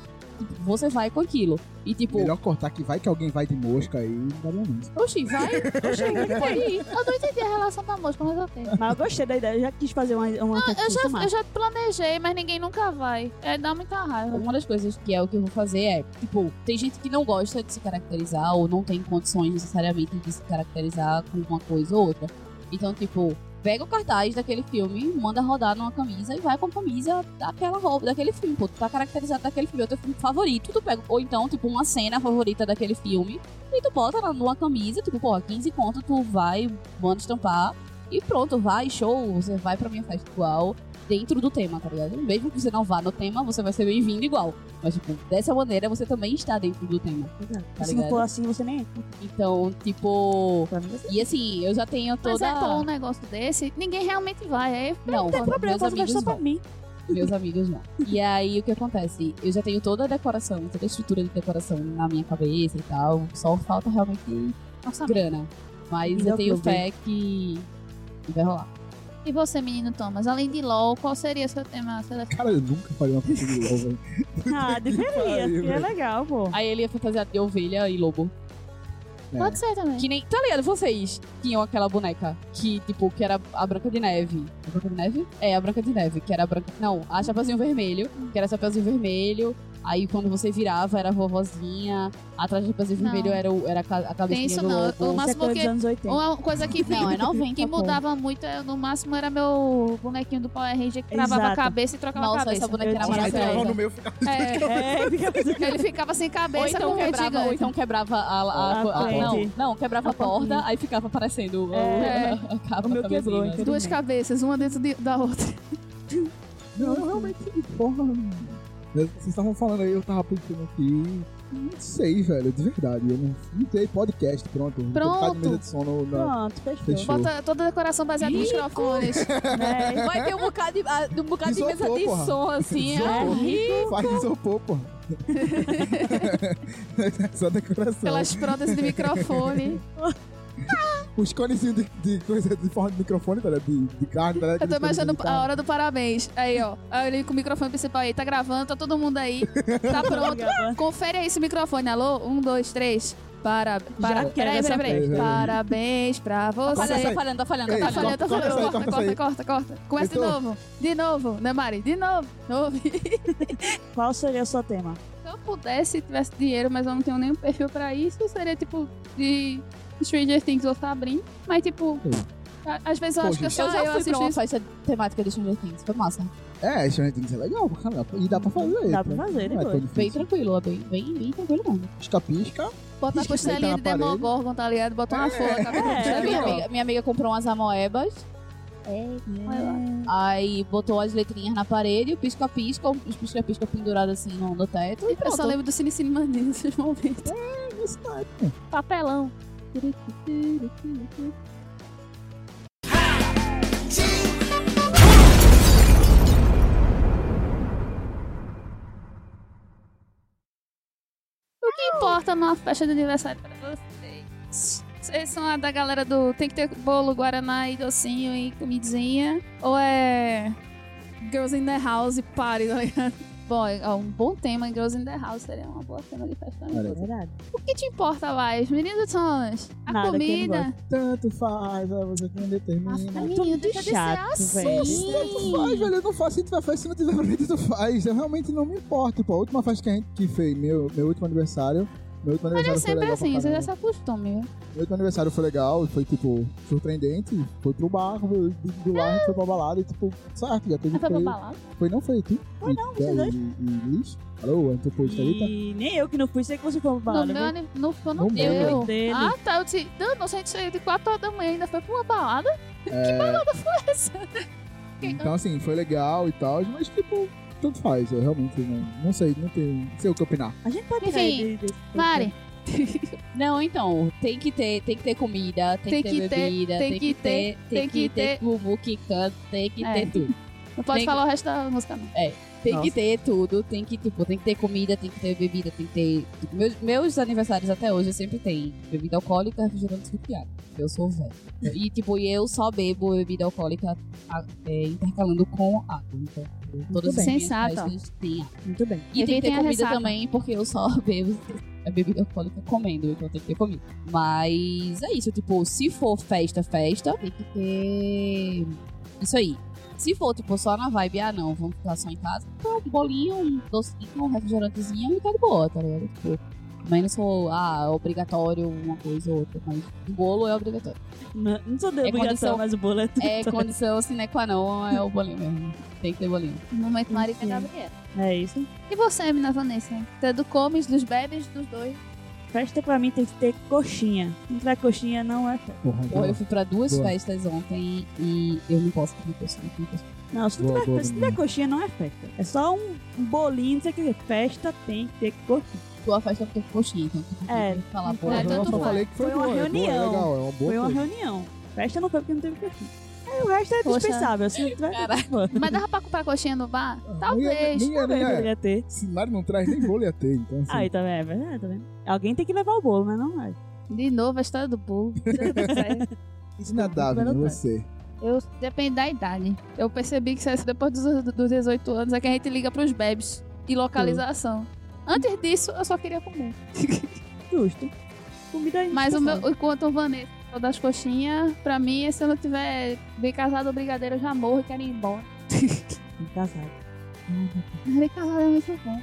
você vai com aquilo. E tipo, Melhor cortar que vai que alguém vai de mosca aí, não dá bom não. oxi, vai, oxi, pode ir. Eu não entendi a relação da mosca, mas eu tenho. Mas eu gostei da ideia, eu já quis fazer uma, uma Eu coisa já, eu já planejei, mas ninguém nunca vai. É, dá muita raiva. Uma das coisas que é o que eu vou fazer é, tipo, tem gente que não gosta de se caracterizar ou não tem condições necessariamente de se caracterizar com uma coisa ou outra. Então, tipo, pega o cartaz daquele filme, manda rodar numa camisa e vai com a camisa daquela roupa, daquele filme. Pô, tu tá caracterizado daquele filme, é o teu filme favorito, tu pega. Ou então, tipo, uma cena favorita daquele filme e tu bota numa camisa, tipo, pô, 15 conto, tu vai, manda estampar e pronto, vai, show, você vai pra minha festa igual dentro do tema, tá ligado? Mesmo que você não vá no tema, você vai ser bem-vindo igual. Mas, tipo, dessa maneira você também está dentro do tema. Tá Se não for assim, você nem entra. Então, tipo. E assim, eu já tenho Mas toda. é bom um negócio desse, ninguém realmente vai. Aí Não, não tem problema, meus posso amigos gastar pra vão. mim. Meus amigos não. E aí, o que acontece? Eu já tenho toda a decoração, toda a estrutura de decoração na minha cabeça e tal. Só falta realmente Nossa, grana. Mas eu tenho fé que vai rolar. E você, menino Thomas, além de LOL, qual seria seu tema? Cara, eu nunca faria uma partida de LOL, velho. Ah, deveria, que é legal, pô. Aí ele ia fantasiado de ovelha e lobo. É. Pode ser também. Que nem. Tá ligado? Vocês tinham aquela boneca que, tipo, que era a Branca de Neve. A Branca de Neve? É, a Branca de Neve, que era a Branca. Não, a Chapeuzinho Vermelho, que era a Chapeuzinho Vermelho. Aí quando você virava era a vovozinha. Atrás do Chapeuzinho Não. Vermelho era, o, era a ca- a cabecinha isso do não, lobo. o é máximo coisa que- dos anos 80. Uma coisa que, Não, é 90, que pô. mudava muito, é, no máximo, era meu bonequinho do Power Ranger que travava a Exato. cabeça e trocava a Nossa, cabeça. essa boneca Eu era essa maravilhosa. no meio, ficava... É, É, ele ficava sem Ou cabeça então, com um quebrava, ou então quebrava a, a, A a- não, não, quebrava a, A porta, pontinha. aí ficava aparecendo o- É. a capa O meu quebrou, cabecinha. então. Duas cabeças, uma dentro de- da outra. Não, realmente, porra. Vocês estavam falando aí, eu tava pensando aqui. Não sei, velho, de verdade. Eu não, não sei, podcast, pronto. Pronto. de mesa de som no- na- Pronto, fechou. Fechou. Bota toda a decoração baseada em microfones. É, Vai ter um bocado de, ah, um bocado de mesa Isopor, de porra. som, assim. Isopor. é. Faz isopor, pô. Só decoração. Aquelas próteses de microfone. Os conezinhos de, de coisa de forma de microfone, tá ligado? De, de carne, tá ligado? Eu tô imaginando a hora do parabéns. Aí, ó. Aí ele com o microfone principal aí, tá gravando, tá todo mundo aí. Tá pronto. Gravando. Confere aí esse microfone. Alô? Um, dois, três. Para, para, quero peraí, peraí, peraí. Parabéns pra Tá você. falhando, tá falhando, tá falhando, tá Tá falhando. falhando, tá corta falhando. essa aí, Corta, corta corta, corta, corta. Começa de novo. De novo, né, Mari? De novo. novo. Qual seria o seu tema? Se eu pudesse, tivesse dinheiro, mas eu não tenho nenhum perfil pra isso, seria tipo de Stranger Things ou Sabrina. Mas tipo, às vezes eu Pô, acho que é gente. só Eu eu, já fui pra assisto uma isso. festa temática de Stranger Things, foi massa. É, Stranger Things é legal pra caramba. E dá pra fazer. Dá pra né? fazer Não é tão depois. Bem difícil. tranquilo, é bem, bem, bem tranquilo mesmo. Pisca-pisca. Botar a tá costelinha na de parede. Demogorgon, tá ligado? Botar uma folha, tá É, minha, amiga, minha amiga comprou umas amoebas, aí botou as letrinhas na parede, o pisca-pisca, os pisca-pisca pendurado assim no, no teto e Eu só pronto. lembro do Cine Cine Mania nesses momentos. Esse tá, pô. Papelão. O que importa numa festa de aniversário pra vocês? Vocês são a da galera do tem que ter bolo, guaraná e docinho e comidinha? Ou é Girls in the House e party, tá ligado? Bom, é um bom tema, Girls in the House seria uma boa tema de festa É verdade. O que te importa mais, meninos Thomas? A Nada, que não comida? Tanto faz, é você quem determina. Nossa, menino, deixa de ser chato, assim. velho. Tanto faz, velho. Eu não faço se tiver festa, se não tiver pra mim, tanto faz. Eu realmente não me importo. Tipo, a última festa que a gente que fez, meu, meu último aniversário. Meu último Mas é aniversário foi sempre legal assim, pra você já caramba. se acostuma, viu? Meu último aniversário foi legal, foi tipo, surpreendente. Foi pro bar, foi- do, do lar a gente foi pra balada e tipo, certo, já teve. Mas foi pra balada? foi não foi tu? Foi não, vocês e, dois. e, e Liz? Alô, tá aí, tá? E nem eu que não fui, sei que você foi pra No balada. meu, viu? ani- no, foi no meu. teu. Dele. Ah, tá. Eu disse, não, nossa, a gente saiu de 4 horas da manhã e ainda foi pra uma balada. Que balada foi essa? Então, assim, foi legal e tal, mas tipo, tanto faz. Eu realmente não, não sei, não tenho, não sei o que opinar. A gente pode Enfim, Mari, Não, então, tem que ter, tem que ter comida, tem, Tem que ter bebida, tem tem, que ter, tem que ter bubu que canta, tem que É. ter tudo. não pode Tem- falar o resto da música, não. Tem Nossa. que ter tudo, tem que, tipo, tem que ter comida, tem que ter bebida, tem que ter. tipo, meus, meus aniversários até hoje sempre tem bebida alcoólica, refrigerante água. Eu sou velho. E, tipo, e eu só bebo bebida alcoólica a- é, intercalando com água. Então, todas as minhas Sensato. festas têm água. Muito bem. E tem que ter comida ressaca. também, porque eu só bebo a bebida alcoólica comendo, então tem que ter comida. Mas é isso, tipo, se for festa, festa, tem que ter isso aí. Se for, tipo, só na vibe, ah, não, vamos ficar só em casa, então um bolinho, um docinho, um refrigerantezinho e tá de boa, tá ligado? Tipo, também não sou, ah, obrigatório uma coisa ou outra, mas o bolo é obrigatório. Não, não sou de É obrigação, condição- mas o bolo é tudo. É condição sine qua non, é o bolinho mesmo. Tem que ter bolinho. Momento Marica Sim. Gabriela. É isso. E você, menina Vanessa? Você é do comes, dos bebes, dos dois? Festa pra mim tem que ter coxinha. Se não tiver coxinha, não é festa. Porra, eu fui pra duas Boa. festas ontem e eu não posso comer coisa, não coisa. Não, se não Boa, tiver, boa, se tiver coxinha, não é festa. É só um, bolinho, não sei o que. Festa tem que ter coxinha. Tua festa porque coxinha, então tu É, tem que falar, pô, é, eu só falei que foi, Foi uma boa, é boa, reunião. É legal, é uma boa Foi uma coisa. reunião. Festa não foi porque não teve coxinha. Aí o resto é dispensável. Pô, Mas dava pra comprar coxinha no bar? Nem é- Talvez. Nem é, nem também é. poderia ter. Se Mário não traz, nem bolo ia ter, então assim. Aí também é verdade, tá vendo? Alguém tem que levar o bolo, mas não é. De novo a história do bolo. Inadável, Não, não. você. Eu depende da idade. Eu percebi que isso depois dos, dos 18 anos é que a gente liga pros bebes e localização. Antes disso, eu só queria comer. Justo. Comida é Mas o meu, enquanto o Vanessa falou das coxinhas, pra mim, se eu não tiver bem casado ou brigadeiro, eu já morro e quero ir embora. Casado. Bem casado é muito bom.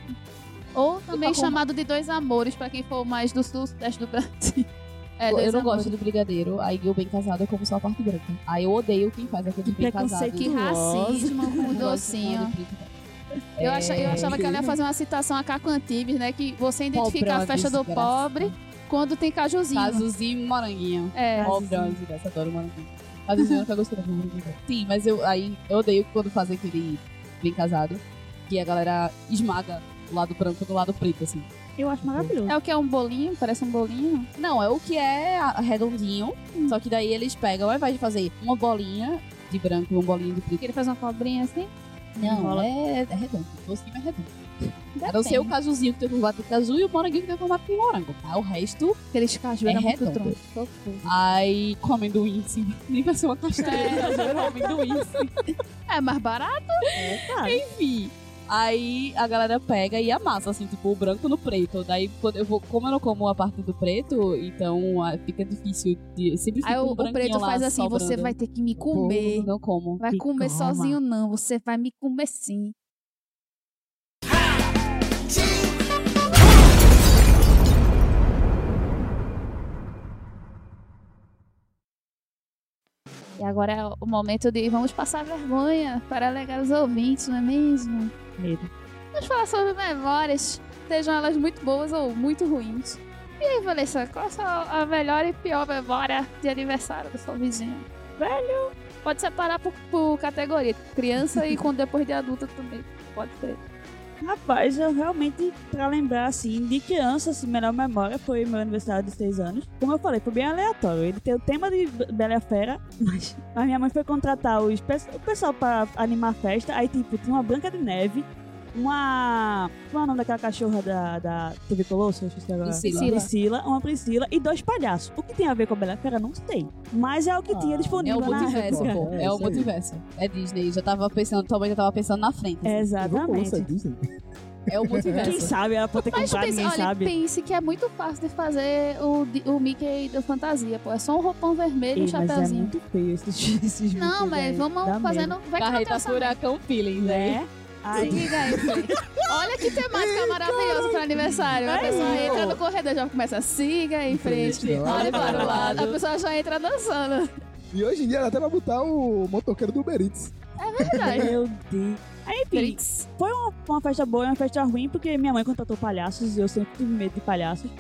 Ou também pra chamado de dois amores, pra quem for mais do sudeste do Brasil. É, eu não amores. gosto do brigadeiro, aí eu bem casado eu como só a parte branca. Aí eu odeio quem faz aquele Que bem casado. Que racismo Eu com docinho. Eu, acha- eu É, achava que ela ia fazer uma citação a Caco Antibes, né? Que você identifica a festa do pobre quando tem cajuzinho. Cazuzinho e moranguinho. É. Pobrão, desgraça, adoro moranguinho. Cazuzinho eu nunca gostei do moranguinho. Sim, mas eu, aí, eu odeio quando fazem aquele bem casado, que a galera esmaga o lado branco do lado preto, assim. Eu acho maravilhoso. É o que é um bolinho? Parece um bolinho. Não, é o que é redondinho, só que daí eles pegam, ao invés de fazer uma bolinha de branco e uma bolinha de preto. Ele faz uma cobrinha assim. Não, é, é redondo. O docinho é redondo. A não Depende. ser o cajuzinho que tem formato de caju e o moranguinho que tem formato de morango, tá? O resto, Aqueles caju É era muito tronco. Aí com amendoim cima. Nem vai ser uma castanha, É. é. amendoim cima. É mais barato. Tá. Enfim. Aí a galera pega e amassa, assim, tipo, o branco no preto. Daí, quando eu vou, como eu não como a parte do preto, então ah, fica difícil de. Sempre fica Aí um o, preto faz assim: você sobrando. vai ter que me comer. Não como. Vai comer coma. sozinho, não. Você vai me comer sim. E agora é o momento de vamos passar vergonha para alegar os ouvintes, não é mesmo? Medo. Vamos falar sobre memórias, sejam elas muito boas ou muito ruins. E aí, Vanessa, qual a, melhor e pior memória de aniversário do seu vizinho? Velho, pode separar por, por categoria, criança e com depois de adulta também. Pode ser. Rapaz, eu realmente, pra lembrar assim, de criança, assim, melhor memória foi meu aniversário de 6 anos. Como eu falei, foi bem aleatório. Ele tem o tema de Bela Fera, mas a minha mãe foi contratar os, o pessoal pra animar a festa. Aí, tipo, tinha uma Branca de Neve, uma. Qual é o nome daquela cachorra da, da TV Colosso? Eu esqueci agora. Priscila. Priscila, uma Priscila e dois palhaços. O que tem a ver com a Bela Fera, não sei. Mas é o que tinha Ah, disponível É o na multiverso, época. pô. É, É, o multiverso. É Disney. Já tava pensando, tua mãe já tava pensando na frente. assim. Exatamente. Disney. É o Quem multiverso. sabe ela pode ter Mas comprado, pense, ninguém olha, sabe. pense que é muito fácil de fazer o, o Mickey da fantasia, pô. É só um roupão vermelho e um Ei, mas é chapéuzinho. muito feio esses, esses Não, mas velho. vamos Dá fazendo. medo. Vai que não tem Carreta orçamento. furacão feeling, né? Né? Ai, Fê. Olha que temática maravilhosa para aniversário. A É pessoa entra no corredor, já começa, siga em frente, olha para o lado. A pessoa já entra dançando. E hoje em dia dá até pra botar o motoqueiro do Uber Eats. Verdade. Meu Deus. Aí, enfim, foi uma, uma festa boa e uma festa ruim, porque minha mãe contratou palhaços e eu sempre tive medo de palhaços.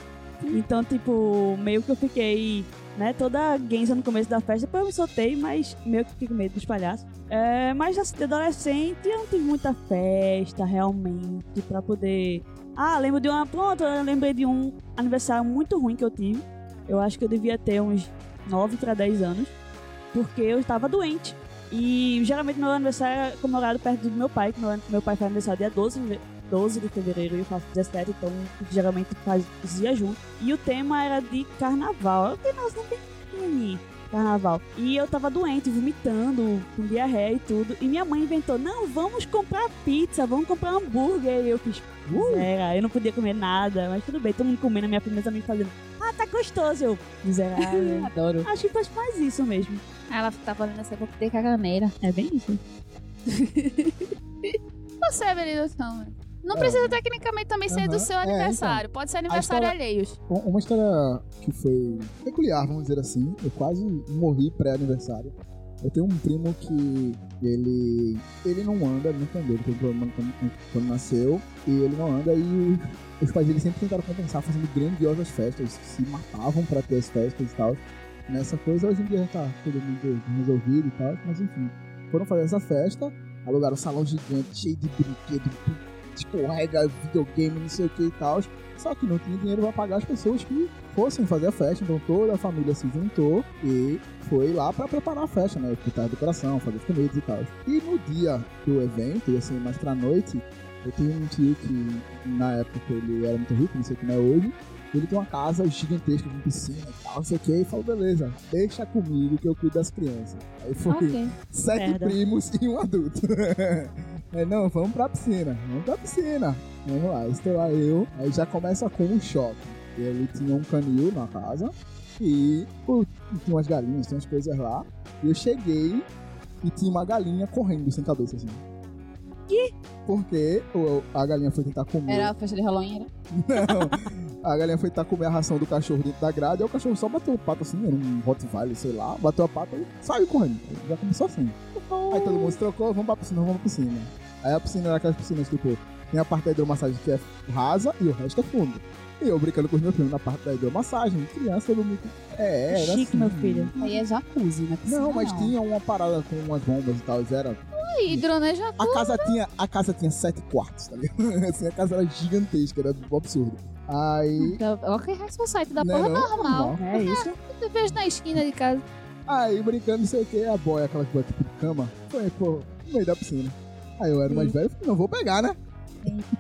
Então, tipo, meio que eu fiquei, né, toda guenza no começo da festa, depois eu me soltei, mas meio que fiquei com medo dos palhaços. É, mas assim, de adolescente eu não tive muita festa, realmente, pra poder... Ah, lembro de uma... Pronto, eu lembrei de um aniversário muito ruim que eu tive. Eu acho que eu devia ter uns 9 para 10 anos, porque eu estava doente. E geralmente meu aniversário é comemorado perto do meu pai, que meu, meu pai faz aniversário dia 12, de- 12 de fevereiro e eu faço 17, então geralmente faz os dias juntos. E o tema era de carnaval. Eu falei, nossa, não tem carnaval. E eu tava doente, vomitando, com diarreia e tudo. E minha mãe inventou, não, vamos comprar pizza, vamos comprar hambúrguer. E eu fiz, zera, eu não podia comer nada, mas tudo bem, todo mundo comendo, a minha prima também fazendo, ah, tá gostoso. Eu, miserável. Adoro. Acho que faz mais isso mesmo. Ela tá fazendo essa boca de caganeira. É bem isso. Você, Benito, então. Não precisa tecnicamente também ser do seu É, aniversário. Pode ser aniversário história- alheios. Um- Uma história que foi peculiar, vamos dizer assim. Eu quase morri pré-aniversário. Eu tenho um primo que ele ele não anda, ele nunca andou, ele teve problema quando, quando nasceu, e ele não anda, e os pais dele sempre tentaram compensar fazendo grandiosas festas, se matavam pra ter as festas e tal. Nessa coisa, hoje em dia já tá todo mundo resolvido e tal, mas enfim. Foram fazer essa festa, alugaram um salão gigante, cheio de brinquedo, escorrega, videogame, não sei o que e tal. Só que não tinha dinheiro pra pagar as pessoas que fossem fazer a festa, então toda a família se juntou e foi lá pra preparar a festa, né? Pintar a decoração, fazer as comidas e tal. E no dia do evento, e assim, mais pra noite, eu tenho um tio que na época ele era muito rico, não sei como é hoje. Ele tem uma casa gigantesca com piscina e tal, não sei o que, e falou, beleza, deixa comigo que eu cuido das crianças. Aí foi Ok. sete Merda. primos e um adulto. é, não, vamos pra piscina, vamos pra piscina. Vamos lá, estou lá eu, aí já começa com um choque. Ele tinha um canil na casa e pô, tinha umas galinhas, tinha umas coisas lá. E eu cheguei e tinha uma galinha correndo sem cabeça assim. Que? Porque a galinha foi tentar comer. Era a festa de Halloween, era? Não. A galinha foi tentar comer a ração do cachorro dentro da grade, e o cachorro só bateu o pato assim, era um Rottweiler, sei lá, bateu a pata e saiu correndo. Já começou assim. Aí todo mundo se trocou, vamos pra piscina, vamos pra piscina. Aí a piscina era aquelas piscinas, tipo, tem a parte da hidromassagem que é rasa e o resto é fundo. E eu brincando com os meus primos na parte da hidromassagem, criança, todo mundo... É, era Chique, assim. meu filho. Aí é jacuzzi, né? Piscina, Não, mas tinha uma parada com umas bombas e tal, era hidroneja a casa tinha, a casa tinha sete quartos, tá ligado? Assim, a casa era gigantesca, era um absurdo. Aí. Ok, Society da Não, porra não, normal. É isso. Eu vejo na esquina de casa. Aí, brincando, não sei o que, a boia, aquela coisa tipo de cama, foi, pô, no meio da piscina. Aí eu era mais velho, falei, não vou pegar, né?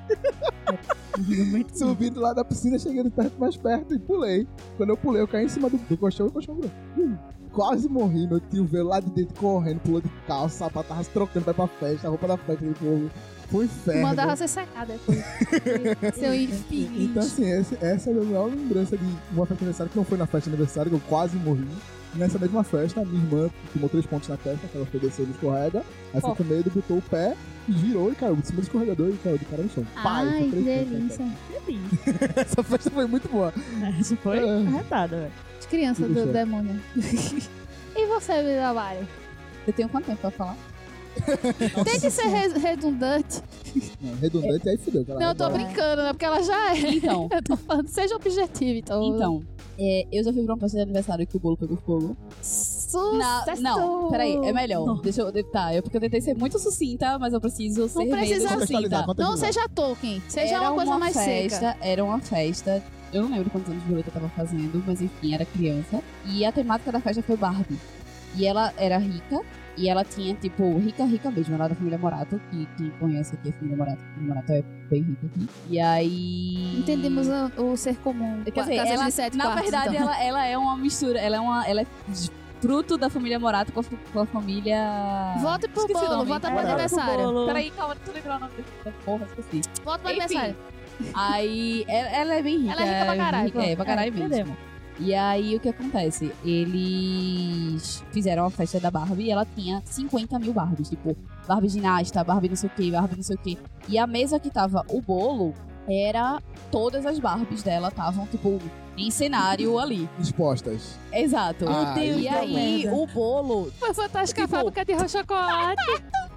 Subi do lado da piscina, cheguei de perto mais perto e pulei. Quando eu pulei, eu caí em cima do, do colchão e o colchão. Hum, Quase morri, meu tio veio lá de dentro correndo, pulou de calça, sapato, tava se trocando ir pra festa, a roupa da festa, ele falou, foi inferno. Mandava você secar depois. Seu infeliz. Então, assim, esse- essa é a minha maior lembrança de uma festa de aniversário que não foi na festa de aniversário, que eu quase morri. Nessa mesma festa, minha irmã tomou três pontos na testa, que ela foi descer no escorrega, aí ficou com medo, botou o pé e girou e caiu de cima do escorregador e caiu de cara no chão. Pai, Ai, foi que delícia. testa. Essa festa foi muito boa. Isso foi É. arretado, velho. De criança do demônio. e você, Vidalari? Eu tenho quanto tempo pra falar? Tente ser re- redundante. Não, redundante, aí fudeu. cara. Não, eu tô brincando, né? Porque ela já é. Então, Eu tô falando, seja objetivo, então. então. é, eu já fui pra uma festa de aniversário que o bolo pegou fogo. Sucesso! não, peraí, é melhor. Deixa eu. Tá, é porque eu tentei ser muito sucinta, mas eu preciso ser precisa menos Contextualizar, sucinta. Não de seja Tolkien, seja era uma coisa mais festa, seca. Era uma festa. Eu não lembro quantos anos Violeta tava fazendo, mas enfim, era criança. E a temática da festa foi Barbie. E ela era rica. E ela tinha, tipo, rica, rica mesmo. Ela era da família Morato, que quem conhece aqui a família Morato. A família Morato é bem rica aqui. E aí. Entendemos o, o ser comum. Quer dizer, Casas ela, de sete na quartos, verdade, então. ela, ela é uma mistura. Ela é uma. Ela é fruto da família Morato com a, com a família. Vote pro Esqueci bolo, vota pro Bora. aniversário. Peraí, calma, deixa eu lembrar o nome da porra, esqueci. Voto pro Enfim. aniversário. Aí, ela, ela é bem rica. Ela é rica pra caralho, rica- É, pra caralho É, mesmo. entendemos. E aí, o que acontece? Eles fizeram a festa da Barbie e ela tinha 50 mil Barbies. Tipo, Barbie ginasta, Barbie não sei o que, Barbie não sei o que. E a mesa que tava o bolo era... Todas as Barbies dela estavam, tipo, em cenário ali. Expostas. Exato. Ah, e aí, merda. o bolo... Foi fantástica Tipo- a fábrica de chocolate.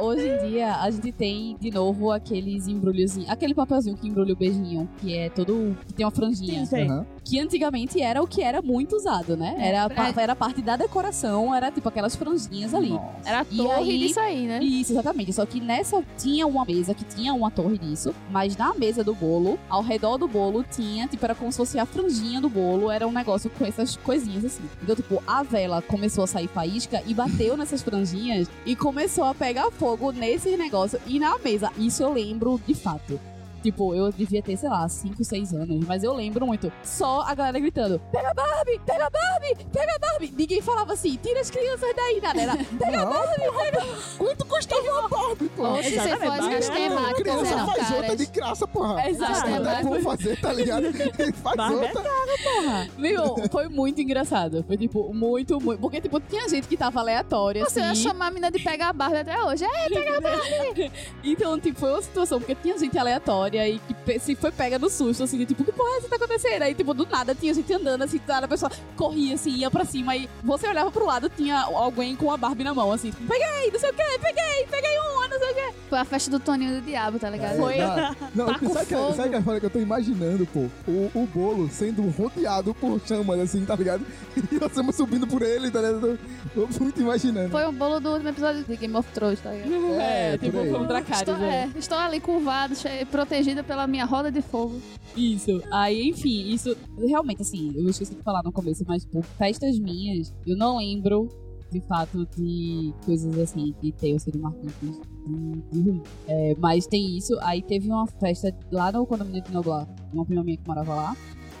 Hoje em dia, a gente tem, de novo, aqueles embrulhozinhos... Aquele papelzinho que embrulha o beijinho, que é todo... Que tem uma franjinha. Sim, sei. Aham. que antigamente era o que era muito usado, né? É, Era, a pra- era parte da decoração, era tipo aquelas franjinhas ali. Nossa. Era a E torre aí- disso aí, né? Isso, exatamente. Só que nessa tinha uma mesa que tinha uma torre disso, mas na mesa do bolo, ao redor do bolo, tinha, tipo, era como se fosse a franjinha do bolo, era um negócio com essas coisinhas assim. Então, tipo, a vela começou a sair faísca e bateu nessas franjinhas e começou a pegar fogo nesse negócio e na mesa. Isso eu lembro de fato. Tipo, eu devia ter, sei lá, 5, 6 anos, mas eu lembro muito. Só a galera gritando: pega Barbie, pega Barbie, pega Barbie. Ninguém falava assim, tira as crianças daí, nada. Era, pega Não, Barbie, pega. Quanto custava uma Barbie, pô? Ou se você for as Barbie é temáticas, criança eram faz outra caras. de graça, porra. Exato. É bom fazer, tá ligado? faz Barbie é outra. Meu, foi muito engraçado. Foi, tipo, muito, muito. Porque, tipo, tinha gente que tava aleatória, Você ia assim. chamar a menina de pegar a Barbie até hoje. É, Então, tipo, foi uma situação, porque tinha gente aleatória e que se foi pega no susto, assim, de, tipo, que porra é essa que tá acontecendo? Aí, tipo, do nada tinha gente andando, assim, do nada a pessoa corria, assim, ia pra cima, e você olhava pro lado, tinha alguém com a Barbie na mão, assim, tipo, peguei, não sei o que, peguei, peguei uma, não sei o que. foi a festa do Toninho do Diabo, tá ligado? Foi. Não, Tá com sabe, que, fogo. sabe que é foda que eu tô imaginando, pô? O, o bolo sendo rodeado por chamas, assim, tá ligado? E você subindo por ele, tá ligado? Tô muito imaginando. Foi o bolo do último episódio de Game of Thrones, tá ligado? É, tipo, por aí. foi um Dracarys, Estou, né? é, estou ali curvado, che- protegida pela minha roda de fogo. Isso. Aí, enfim, isso realmente, assim, eu esqueci de falar no começo, mas, tipo, festas minhas, eu não lembro, de fato, de coisas assim que tenham sido marcantes ruim. É, mas tem isso. Aí teve uma festa lá no condomínio de Noblar, uma prima minha que morava lá.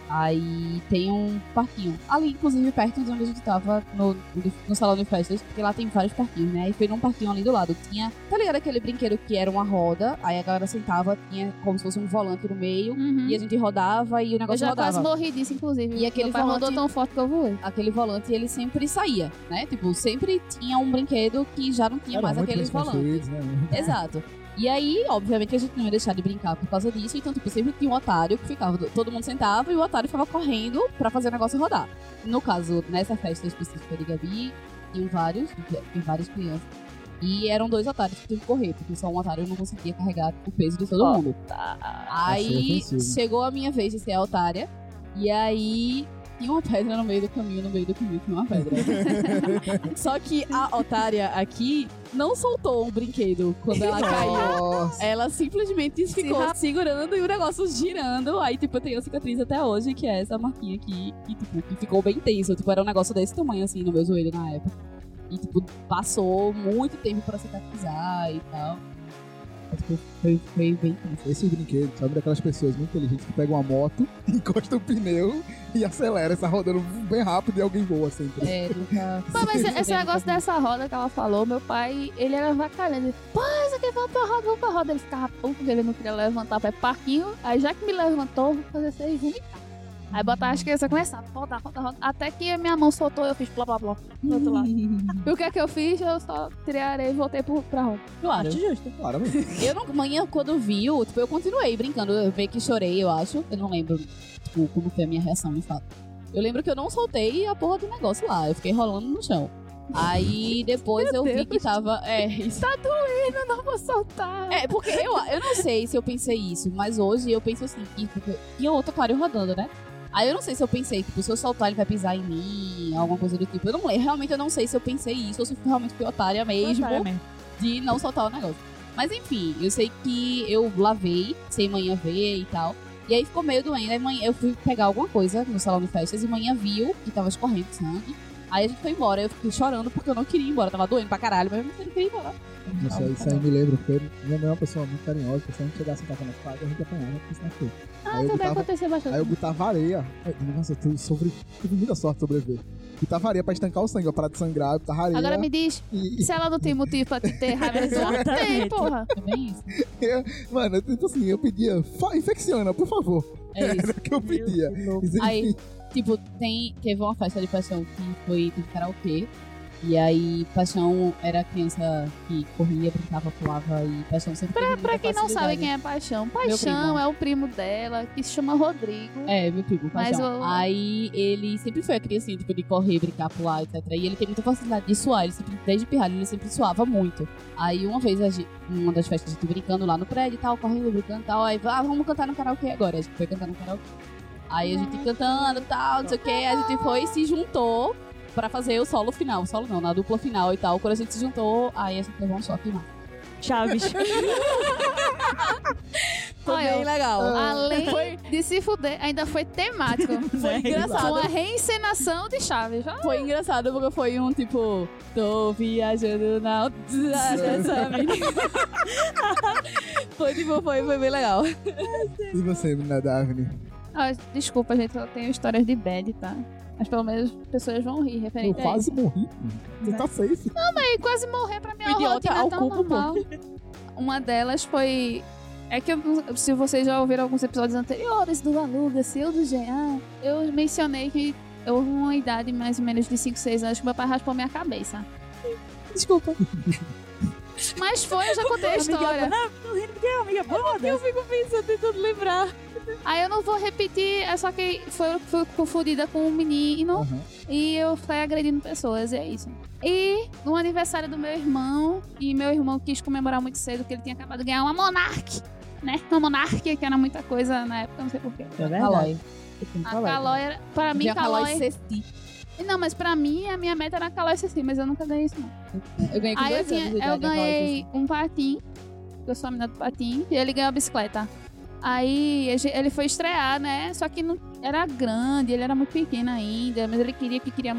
Aí tem um parquinho. Ali, inclusive, perto de onde a gente tava, no, no salão de festas, porque lá tem vários parquinhos, né? E foi num parquinho ali do lado. Tinha, tá ligado aquele brinquedo que era uma roda, aí a galera sentava, tinha como se fosse um volante no meio, Uhum. e a gente rodava e o Eu negócio já rodava. quase morri disso, inclusive. E aquele Meu pai rodou volante- tão forte que eu voei. Aquele volante, ele sempre saía, né? Tipo, sempre tinha um brinquedo que já não tinha Era mais muito aquele bem volante. construídos, né? Exato. E aí, obviamente, a gente não ia deixar de brincar por causa disso. Então, tipo, sempre tinha um otário que ficava. Todo mundo sentava e o otário ficava correndo pra fazer o negócio rodar. No caso, nessa festa específica de Gabi, tinham vários, tinha várias crianças. E eram dois otários que tinham que correr, porque só um otário não conseguia carregar o peso de todo mundo. Aí Achei ofensivo. chegou a minha vez de ser a otária. E aí tinha uma pedra no meio do caminho, no meio do caminho tinha uma pedra. Só que a otária aqui não soltou o brinquedo quando ela caiu. Ela simplesmente ficou segurando e o negócio girando. Aí, tipo, eu tenho a cicatriz até hoje, que é essa marquinha aqui, que, tipo, que ficou bem tenso. Tipo, era um negócio desse tamanho, assim, no meu joelho na época. E, tipo, passou muito tempo pra cicatrizar e tal. Foi, bem tenso. Esse brinquedo, sabe daquelas pessoas muito inteligentes que pegam uma moto, encosta o pneu e acelera, sai rodando bem rápido e alguém voa sempre. É. Pô, mas esse negócio dessa roda que ela falou, meu pai, ele era vacalhando. Ele, Pô, isso aqui vamos pra roda, vamos pra roda. Ele ficava puto porque ele não queria levantar pra parquinho. Aí já que me levantou, vou fazer vocês vomitar. Aí botar as crianças começaram, roda, roda, roda. Até que minha mão soltou, eu fiz blá blá blá do outro lado. E o que é que eu fiz? Eu só tirei a areia e voltei pro, pra roda. Claro. Acho justo. Claro, mano. Eu não, manhã, quando viu, tipo, eu continuei brincando. Eu veio que chorei, eu acho. Eu não lembro, tipo, como foi a minha reação, de fato. Eu lembro que eu não soltei a porra do negócio lá. Eu fiquei rolando no chão. Aí depois eu vi que tava. É, isso. Tá doendo, eu não vou soltar. É, porque eu, eu não sei se eu pensei isso, mas hoje eu penso assim, que porque tinha outro aquário rodando, né? Aí eu não sei se eu pensei, tipo, se eu soltar ele vai pisar em mim, alguma coisa do tipo. Eu não lembro, realmente eu não sei se eu pensei isso ou se realmente fui otária mesmo Otária mesmo. de não soltar o negócio. Mas enfim, eu sei que eu lavei, sem manhã ver e tal. E aí ficou meio doendo. Aí manhã eu fui pegar alguma coisa no salão de festas e manhã viu que tava escorrendo sangue. Aí a gente foi embora. Eu fiquei chorando porque eu não queria ir embora. Tava doendo pra caralho, mas eu não queria ir embora. Isso aí, isso aí me lembra, porque minha mãe é uma pessoa muito carinhosa, que se a gente chegasse em casa na casa, a gente apanhava, porque senão foi. Ah, Aí eu também botava- aconteceu bastante. Aí eu botava areia. Nossa, eu tive, sobre... tive muita sorte sobreviver. Botava areia pra estancar o sangue, ó, parar de sangrar, eu botava areia. Agora me diz, E, se ela não tem motivo pra te ter raiva tem, porra. É bem isso. Mano, tipo assim, eu pedia, "Fa- infecciona, por favor. É isso. Era o que eu pedia. Aí- Tipo, tem, teve uma festa de paixão que foi de karaokê. E aí, Paixão era a criança que corria, brincava, pulava e Paixão sempre muita Pra quem não sabe quem é Paixão. Paixão é o primo dela, que se chama Rodrigo. É, meu primo, Mas Paixão. o- Aí ele sempre foi a criancinha, tipo, de correr, brincar, pular, etc. E ele tem muita facilidade de suar. Ele sempre, desde pirralho, ele sempre suava muito. Aí uma vez, a gente, uma das festas, a gente brincando lá no prédio e tal, correndo, brincando e tal. Aí, ah, vamos cantar no karaokê agora. A gente foi cantar no karaokê. Aí a gente cantando e tal, não sei o que, a gente foi e se juntou pra fazer o solo final. O solo não, na dupla final e tal. Quando a gente se juntou, aí a gente levou um choque mais. Chaves. Foi Olha, bem legal. Além de se fuder, ainda foi temático. Foi engraçado. Uma reencenação de Chaves. ó. Foi engraçado porque foi um tipo, tô viajando na foi tipo, foi, foi bem legal. E você, menina Daphne? Ah, desculpa, gente, eu tenho histórias de bad, tá? Mas pelo menos as pessoas vão rir Eu referente a quase isso. morri. Você tá safe. E quase morrer pra mim é uma rotina ao tão cubo, pô. normal. Uma delas foi... É que eu- se vocês já ouviram alguns episódios anteriores do Aluga, seu do GA, eu mencionei que houve uma idade mais ou menos de 5, 6 anos que meu pai raspou minha cabeça. Desculpa. Mas foi, eu já contei a Amiga, história. não, tô rindo porque é amiga boa. Eu fico pensando tentando lembrar. Aí eu não vou repetir, é só que foi, foi confundida com um menino Aham. e eu fui agredindo pessoas, e é isso. E no aniversário do meu irmão, e meu irmão quis comemorar muito cedo que ele tinha acabado de ganhar uma Monark, né? Uma Monark, que era muita coisa na época, não sei porquê. É verdade. Calói. A Calói era, pra mim, Calói Calói... Não, mas pra mim, a minha meta era Calói CC, mas eu nunca ganhei isso não. Eu ganhei com Aí eu, dois tinha, eu Calói ganhei um patim, eu sou a menina do patim, e ele ganhou a bicicleta. Aí ele foi estrear, né? Só que não era grande, ele era muito pequeno ainda, mas ele queria que queria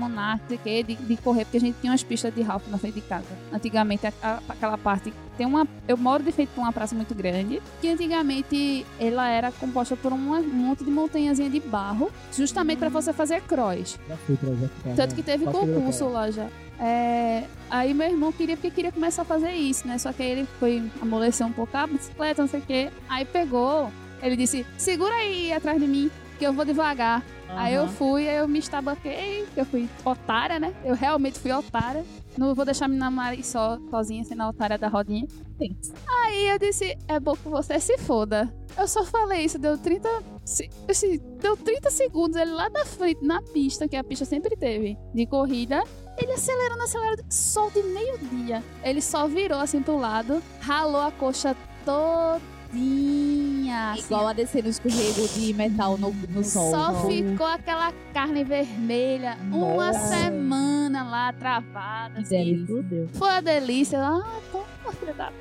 o quê, de, de correr, porque a gente tinha umas pistas de Ralph na frente de casa. Antigamente, a- a- aquela parte. Tem uma. Eu moro de frente pra uma praça muito grande, que antigamente ela era composta por uma- um monte de montanhazinha de barro, justamente pra você fazer cross. Já fui pra já ficar, Tanto que teve concurso lá já. É, aí meu irmão queria porque queria começar a fazer isso, né? Só que aí ele foi amolecer um pouco a bicicleta, não sei o quê. Aí pegou, ele disse: segura aí atrás de mim, que eu vou devagar. Aí eu fui, aí eu me estabanquei, que eu fui otária, né? Eu realmente fui otária. Não vou deixar me namorar só, sozinha, sendo a otária da rodinha. Aí eu disse, é bom que você se foda. Eu só falei isso, deu 30. se- assim, deu 30 segundos ele lá na frente, na pista, que a pista sempre teve, de corrida. Ele acelerando, acelerando, sol de meio-dia. Ele só virou assim pro lado, ralou a coxa todinha. assim, Igual a descer no escorrego de metal no, no sol. só Não. ficou aquela carne vermelha uma Nossa. semana lá travada. Que assim. Foi uma delícia. Ah, toma, filha da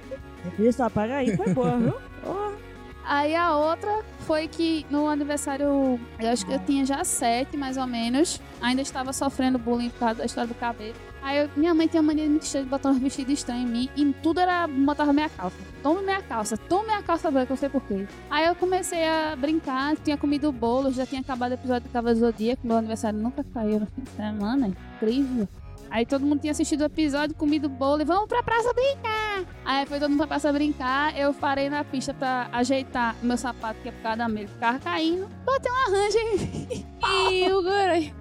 Isso, apaga aí, foi boa, viu? Porra. Aí a outra foi que no aniversário, eu acho que eu tinha já sete, mais ou menos. Ainda estava sofrendo bullying por causa da história do cabelo. Aí eu- minha mãe tinha mania de me encher de botar uns vestidos estranhos em mim. E tudo era botava minha calça. Toma minha calça, toma minha calça branca, eu sei porquê. Aí eu comecei a brincar, tinha comido bolo, já tinha acabado o episódio do Cavalo Zodíaco. Meu aniversário nunca caiu no fim de semana, incrível. Aí todo mundo tinha assistido o episódio, comido bolo e vamos pra praça brincar. Aí foi todo mundo pra praça brincar, eu parei na pista pra ajeitar meu sapato, que é por causa da meia, ficava caindo. Bateu um arranjo em E o guri.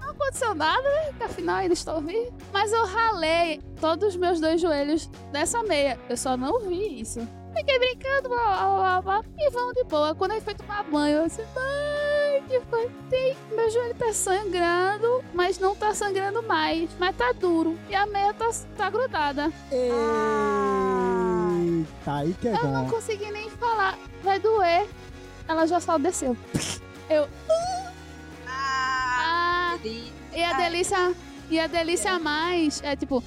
Não aconteceu nada, né? Porque afinal ainda estou vivo. Mas eu ralei todos os meus dois joelhos dessa meia. Eu só não vi isso. Fiquei brincando, blá, blá, blá, blá, e vamos de boa. Quando ele foi tomar banho, eu disse, ai, que foi? Tem, meu joelho tá sangrando, mas não tá sangrando mais. Mas tá duro. E a meia tá, tá grudada. Eita, aí que é Eu não bom. consegui nem falar. Vai doer. Ela já só desceu. Eu. Ah, e a delícia. E a delícia a mais é tipo,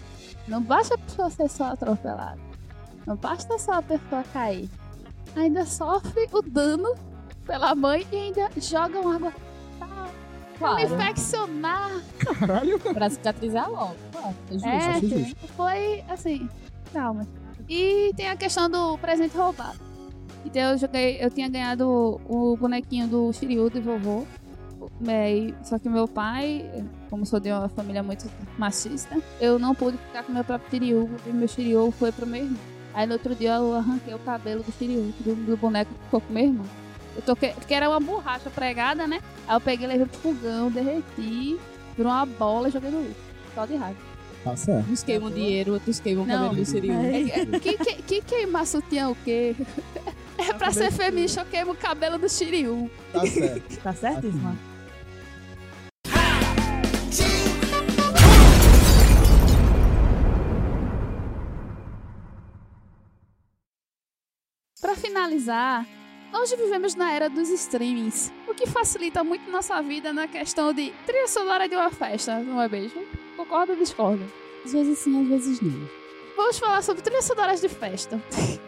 não basta a pessoa ser só atropelada. Não basta só a pessoa cair. Ainda sofre o dano pela mãe e ainda jogam água pra Claro. infeccionar. Caralho. Pra cicatrizar logo. Claro, é justo. É, acho justo. foi assim, calma. E tem a questão do presente roubado. Então eu joguei, eu tinha ganhado o, bonequinho do Shiryu de vovô. É, e- só que meu pai, como sou de uma família muito machista, eu não pude ficar com meu próprio Shiryu, e meu Shiryu foi pro meu irmão. Aí no outro dia eu arranquei o cabelo do Shiryu, do, do boneco que ficou com meu irmão. Eu toquei, porque era uma borracha pregada, né? Aí eu peguei, levei pro fogão, derreti, virou uma bola e joguei no lixo. Só de raiva. Tá certo. Uns queimam dinheiro, outros queimam Não. cabelo do Siriu. É, que, que, que queimar sutiã o quê? É pra ser feminista, eu queimo o cabelo do Shiryu. Tá certo. Tá certíssima. Pra finalizar, hoje vivemos na era dos streamings, o que facilita muito nossa vida na questão de trilha sonora de uma festa, não é mesmo? Concorda ou discorda? Às vezes sim, às vezes não. Vamos falar sobre trilhas sonoras de festa.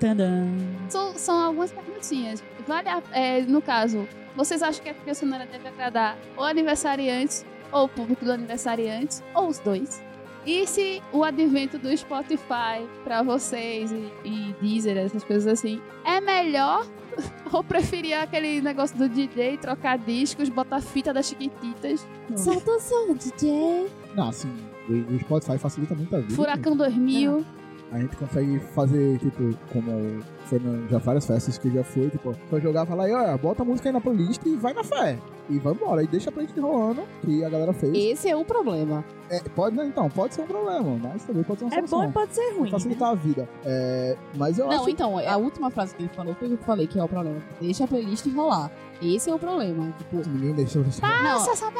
Tadã. São, são algumas perguntinhas. Vale a- é, no caso, vocês acham que a trilha sonora deve agradar o aniversariante, ou o público do aniversariante, ou os dois? E se o advento do Spotify pra vocês e, e Deezer, essas coisas assim, é melhor ou preferia aquele negócio do DJ, trocar discos, botar fita das chiquititas, Solta o som, DJ. Não, assim, o o Spotify facilita muito a vida. Furacão 2000? A gente consegue fazer, tipo, como foi no, já várias festas que já foi, tipo, só jogar, falar, aí, olha, bota a música aí na playlist e vai na fé. E vai embora. E deixa a playlist rolando, que a galera fez. Esse é o problema. É, pode, né, então, pode ser um problema, mas também pode ser uma É bom solução. e pode ser ruim. Facilitar a vida. É, mas eu Não, acho então, a última frase que ele falou foi o que eu falei que é o problema. Deixa a playlist rolar. Esse é o problema. Tipo, ninguém deixou deixar. não, Nossa, essa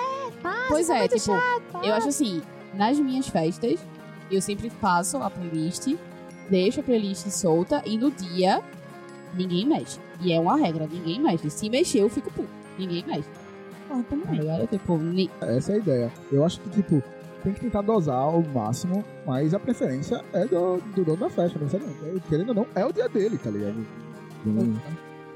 pois é, tipo, eu acho assim, nas minhas festas, eu sempre faço a playlist, deixo a playlist solta e no dia ninguém mexe. E é uma regra, ninguém mexe. Se mexer, eu fico puto. Ninguém mexe. Ah, também. ligado? Tipo, ni- Essa é a ideia. Eu acho que, tipo, tem que tentar dosar ao máximo, mas a preferência é do, do dono da festa, não sei não. Querendo ou não, é o dia dele, tá ligado? Hum,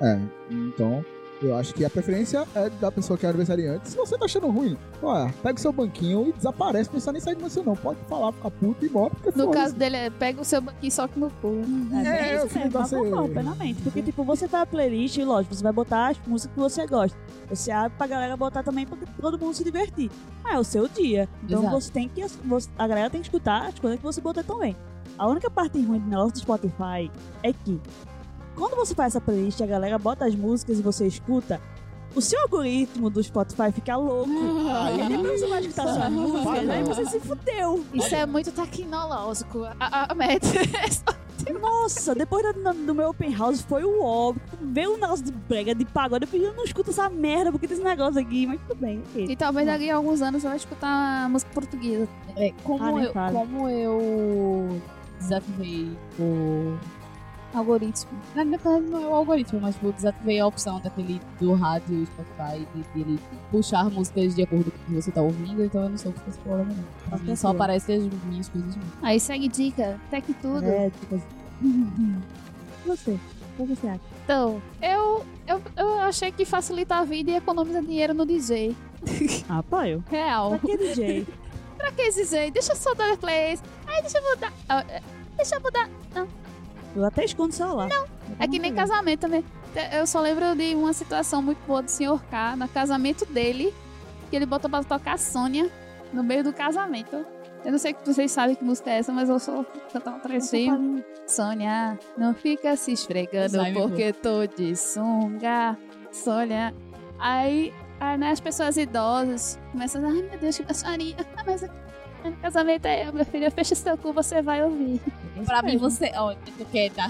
É, então, eu acho que a preferência é da pessoa que é aniversariante. Se você tá achando ruim, ó, pega o seu banquinho e desaparece, não precisa nem sair de você não. Pode falar, ficar puto e porque No caso dele, é pega o seu banquinho e soca no cu. É, É, eu isso fico mesmo, assim- mas não, plenamente. Porque, tipo, você tá na playlist e, lógico, você vai botar as músicas que você gosta. Você abre pra galera botar também pra todo mundo se divertir. Mas é o seu dia. Então Exato. você tem que. você- a galera tem que escutar as coisas que você botou também. A única parte ruim do negócio do Spotify é que quando você faz essa playlist, a galera bota as músicas e você escuta. O seu algoritmo do Spotify fica louco. Aí depois você vai escutar suas músicas, aí você se fudeu. Isso é muito tecnológico. A, a, meta. Nossa, depois do, do meu open house foi o óbvio. Veio um negócio de brega, de pagode. Eu pedi, eu não escuto essa merda, porque tem esse negócio aqui. Mas tudo bem, ok. E talvez daqui a alguns anos você vai escutar música portuguesa. é, como, Ah, eu, como eu desativei o. Algoritmo. Na verdade, não é o algoritmo, mas eu desativei a opção daquele do rádio Spotify de, de ele puxar músicas de acordo com o que você tá ouvindo, então eu não sei o que esse problema não. Pra mim só aparece as minhas coisas mesmo. Aí segue dica, tech tudo. É, tipo assim. Você? O que você acha? Então, eu, eu, eu achei que facilita a vida e economiza dinheiro no DJ. Ah, apoio. Real. Pra que DJ? pra que DJ? Deixa eu só dar plays. Ai, deixa eu mudar. Ah, é, Deixa eu mudar. Eu até escondo o celular. Não. É que nem casamento também. Eu só lembro de uma situação muito boa do Sr. K, no casamento dele, que ele botou pra tocar Sônia no meio do casamento. Eu não sei se vocês sabem que música é essa, mas eu só cantar um trechinho. Sônia, não fica se esfregando Sai, porque tô de sunga. Sônia. Aí, aí né, as pessoas idosas começam a ai meu Deus, que baixaria. Ah, mas aqui no casamento é eu, minha filha, fecha seu cu, você vai ouvir. Pra mim, você. Ó, eu tô quieta.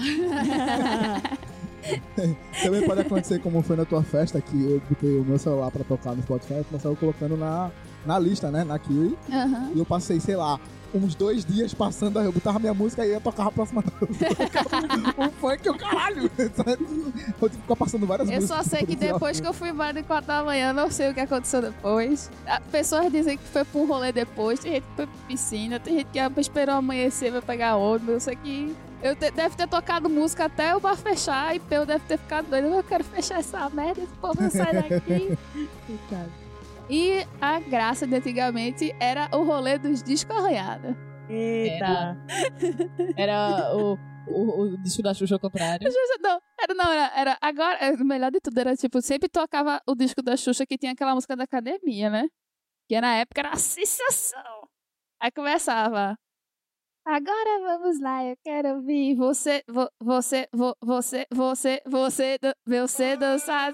Também pode acontecer como foi na tua festa, que eu botei o meu celular pra tocar no Spotify e saiu colocando na, na lista, né, na Kiwi. Aham. E eu passei, sei lá, uns dois dias passando, eu botava minha música e ia tocar a próxima. um funk, o caralho! Eu tive que ficar passando várias Eu músicas. só sei que depois que eu fui embora de 4 da manhã, não sei o que aconteceu depois. Ah, Pessoas dizem que foi pra um rolê depois, tem gente que foi pra piscina, tem gente que esperou amanhecer pra pegar ônibus. Eu sei que eu te- deve ter tocado música até o bar fechar e eu deve ter ficado doido. Eu quero fechar essa merda, esse povo não sai daqui. e a graça de antigamente era o rolê dos discos arranhados. Eita. Era o, o, o disco da Xuxa ao contrário. Não, era, não, era, era. Agora, é, o melhor de tudo era, tipo, sempre tocava o disco da Xuxa que tinha aquela música da academia, né? Que na época era a sensação. Aí começava. Agora vamos lá, eu quero ouvir você, vo, você, vo, você, você, você, dan- você dançar.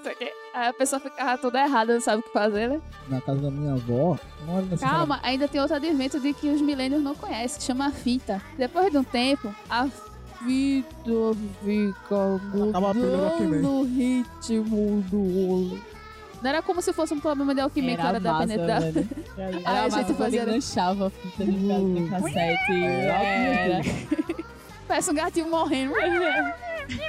Aí a pessoa ficava toda errada, não sabe o que fazer, né? Na casa da minha avó, não era. Calma, ainda tem outro advento de que os milênios não conhecem, chama fita. Depois de um tempo, a fita fica mudando o ritmo do olho. Não era como se fosse um problema de alquimia que era massa, dependente da... velho. Aí Era a massa gente fazia... enganchava a fita no, no cassete. Era. Parece um gatinho morrendo.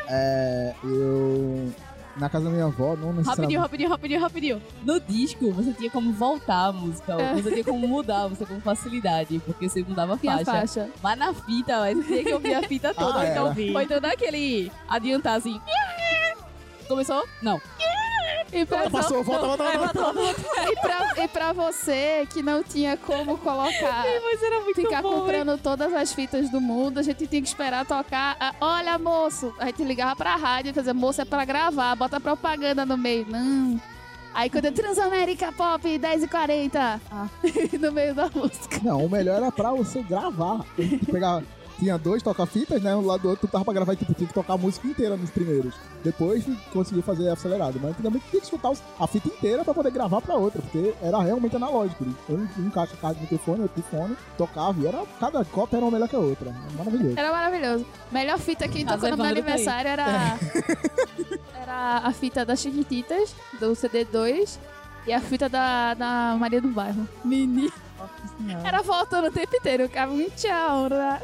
É, eu. Na casa da minha avó, não Rapidinho, necessariamente. rapidinho, rapidinho, rapidinho. No disco, você tinha como voltar a música. É. Você tinha como mudar a música com facilidade, porque você mudava a faixa. faixa. Mas na fita, mas você tinha que ouvir a fita toda. Ah, então, era. ou então daquele adiantar assim. Começou? Não. E pra, Passou, volta, volta, É, volta. volta, volta. e, pra, e pra você que não tinha como colocar. Mas era muito Ficar bom, hein? comprando todas as fitas do mundo, a gente tinha que esperar tocar. ah, Olha, moço! A gente ligava pra rádio e fazia, moço, é pra gravar, bota propaganda no meio. Não. Aí quando eu Transamérica Pop 10h40, ah, no meio da música. Não, o melhor era pra você gravar. Tu pegava- Tinha dois toca-fitas, né? Um lado do outro, tu tava pra gravar e tipo, tinha que tocar a música inteira nos primeiros. Depois tu conseguiu fazer acelerado. Mas antigamente tinha que escutar a fita inteira pra poder gravar pra outra, porque era realmente analógico. Um, um caixa de microfone, outro de fone, tocava e era, cada cópia era uma melhor que a outra. Maravilhoso. Era maravilhoso. Melhor fita que tocou no meu tá aniversário era. era a fita das Chiquititas, do CD2. E a fita da, da Maria do Bairro. Era voltando o tempo inteiro. Eu ficava me tchau. né?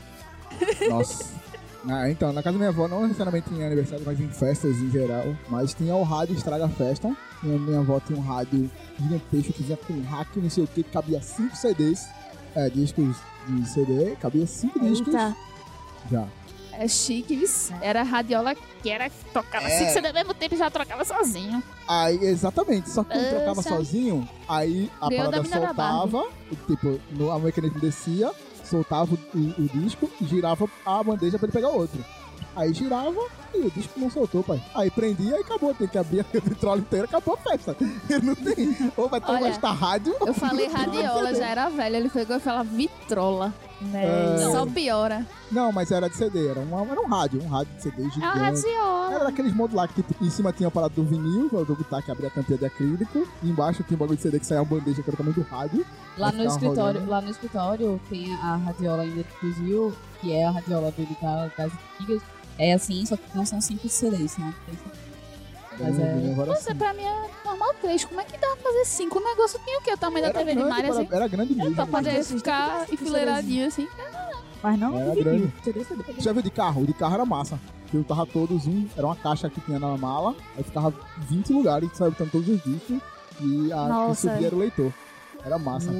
Nossa. Ah, então, na casa da minha avó, não necessariamente em aniversário, mas em festas em geral. Mas tinha o rádio Estraga Festa. Minha, minha avó tinha um rádio gigantesco que vinha com um hack, não sei o que, que cabia 5 CDs. É, discos de CD, cabia 5 discos. Eita. Já. É chique? Era a radiola que era tocava É. cinco CD ao mesmo tempo já trocava sozinho. Aí, exatamente, só que quando trocava sozinho, aí a parada soltava, tipo, no, a mecanismo descia, soltava o, o disco e girava a bandeja pra ele pegar outro. Aí girava e o disco não soltou, pai. Aí prendia e acabou. Tem que abrir a vitrola inteira, acabou a festa. Não tem. Ou vai tomar esta rádio. Eu falei radiola, já era velha. Ele pegou e falou vitrola. É. Só piora. Não, mas era de CD, era, uma, era um rádio, um rádio de CD É gigante. uma radiola. Era daqueles modos lá que tipo, em cima tinha a parada do vinil, do botar que abria a tampinha de acrílico, e embaixo tinha um bagulho de CD que saía uma bandeja que era o tamanho do rádio. Lá no escritório, rolando. lá no escritório tem a radiola ainda do fuzil, que é a radiola dele da, das antigas. É assim, só que não são cinco CDs, são três. Mas é- Bem, agora Nossa, sim. pra mim é normal três. Como é que dá pra fazer cinco? O negócio tinha o quê? O tamanho da Era TV de grande, Maria, para- assim? Era grande mesmo. Pra poder ficar que- enfileiradinho, assim. Mas não Era dividiu. grande. Você já viu de carro? O de carro era massa. Porque eu tava todos um, era uma caixa que tinha na mala, aí ficava 20 lugares, saiu botando todos os discos, e a que Nossa. subia era o leitor. Era massa.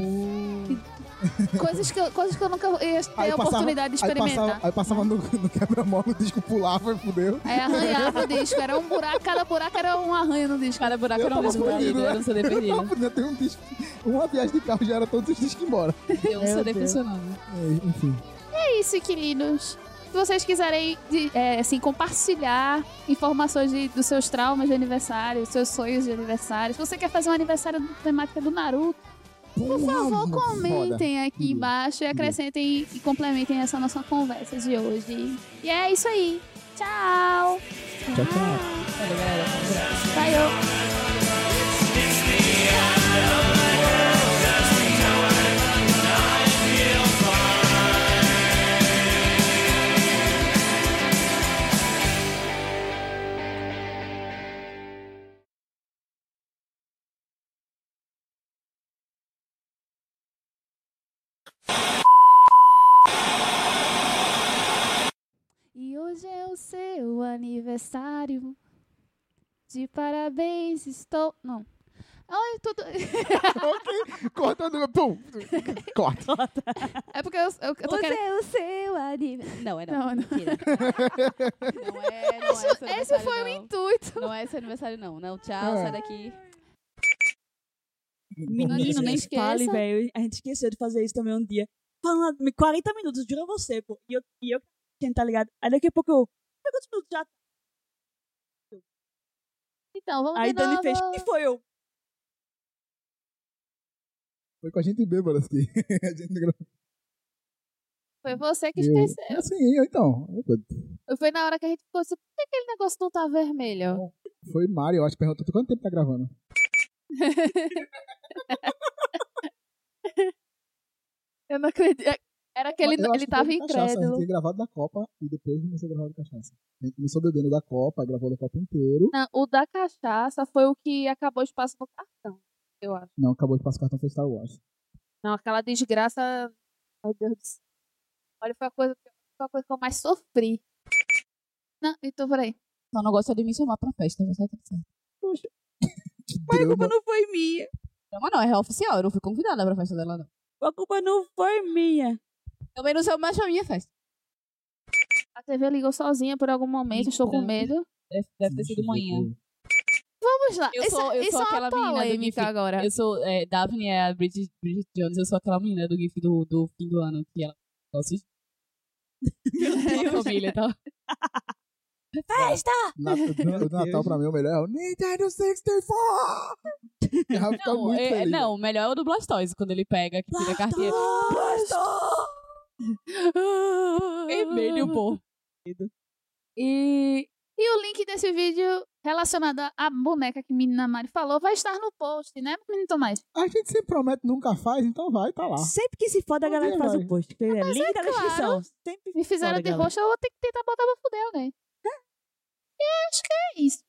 Coisas que, eu, coisas que eu nunca ia ter Aí a passava- oportunidade de Aí experimentar. passava, aí passava no, no quebra-mola, o disco pulava e fudeu. Aí arranhava o disco. Era um buraco, cada buraco era um arranho no disco. Cada buraco Eu era um tava disco perdido, né? era um CD Eu tava perdido. fudido, tem um disco. Uma viagem de carro já era todos os discos embora. Tem um Meu CD Deus. funcionando. É, enfim. É isso, queridos. Se vocês quiserem de- é, assim, compartilhar informações de- dos seus traumas de aniversário, seus sonhos de aniversário, se você quer fazer um aniversário com temática do Naruto, por favor, comentem aqui Queria. embaixo e acrescentem e complementem essa nossa conversa de hoje. E é isso aí. Tchau! Tchau, tchau. Olha, galera, Bye! O seu aniversário. De parabéns, estou. Não. Ai, tudo. ok, cortando. Pum! Corta. É porque eu, eu, eu tô Hoje querendo. é o seu aniversário. Não, é não. Não, não. Mentira. Não é, não é esse Esse aniversário, foi o não. intuito. Não é esse aniversário, não. Não, tchau, É. sai daqui. Menino, nem fale, velho. A gente esqueceu de fazer isso também um dia. Falando 40 minutos, juro a você, pô. E eu, e eu tá ligado? Aí daqui a pouco eu. Quantos minutos já? Então, vamos Aí de Dani novo. fez. Que foi eu? Foi com a gente bêbada aqui. A gente gravou. Foi você que Eu- esqueceu. Assim, eu, então. Foi na hora que a gente ficou assim, por que aquele negócio não tá vermelho? Foi Mário, eu acho, perguntou quanto tempo tá gravando. Eu não acredito. Era aquele. Acho Ele que tava de cachaça, A incrédulo. gente tinha gravado da Copa e depois começou a gravar da cachaça. A gente começou bebendo da Copa, gravou da Copa inteiro. Não, o da cachaça foi o que acabou o espaço no cartão, eu acho. Não, acabou de passar cartão foi Star Wars. Não, aquela desgraça. Meu Deus do céu. Olha, foi a coisa, foi a coisa que eu mais sofri. Não, então peraí. Só não gosta de me chamar pra festa, mas tá certo. Mas a culpa não foi minha. Não, mas não, é oficial, eu não fui convidada pra festa dela, não. A culpa não foi minha. Também não sou mais pra minha festa. A TV ligou sozinha por algum momento, estou com medo. Deve, deve ter sido manhã. Vamos lá. Eu isso sou- eu isso sou é aquela menina do GIF. agora. Eu sou, é, Daphne é a Bridget, Bridget Jones, eu sou aquela menina do GIF do, do fim do ano, que ela gosta de... Uma família e tal. Festa! Nat- o Natal pra mim é o melhor. é o Nintendo 64! Eu vou ficar Não, muito é- feliz. não, o melhor é o do Blastoise, quando ele pega, que tira a carteira. Vermelho, pô. E, e o link desse vídeo relacionado à boneca que a menina Mari falou vai estar no post, né, menino Tomás? A gente sempre promete nunca faz, então vai, tá lá. Sempre que se foda, a galera faz vai. o post. que É link da descrição. Sempre Me fizeram foda, de galera. roxo, eu vou ter que tentar botar pra fuder alguém. E acho que é isso.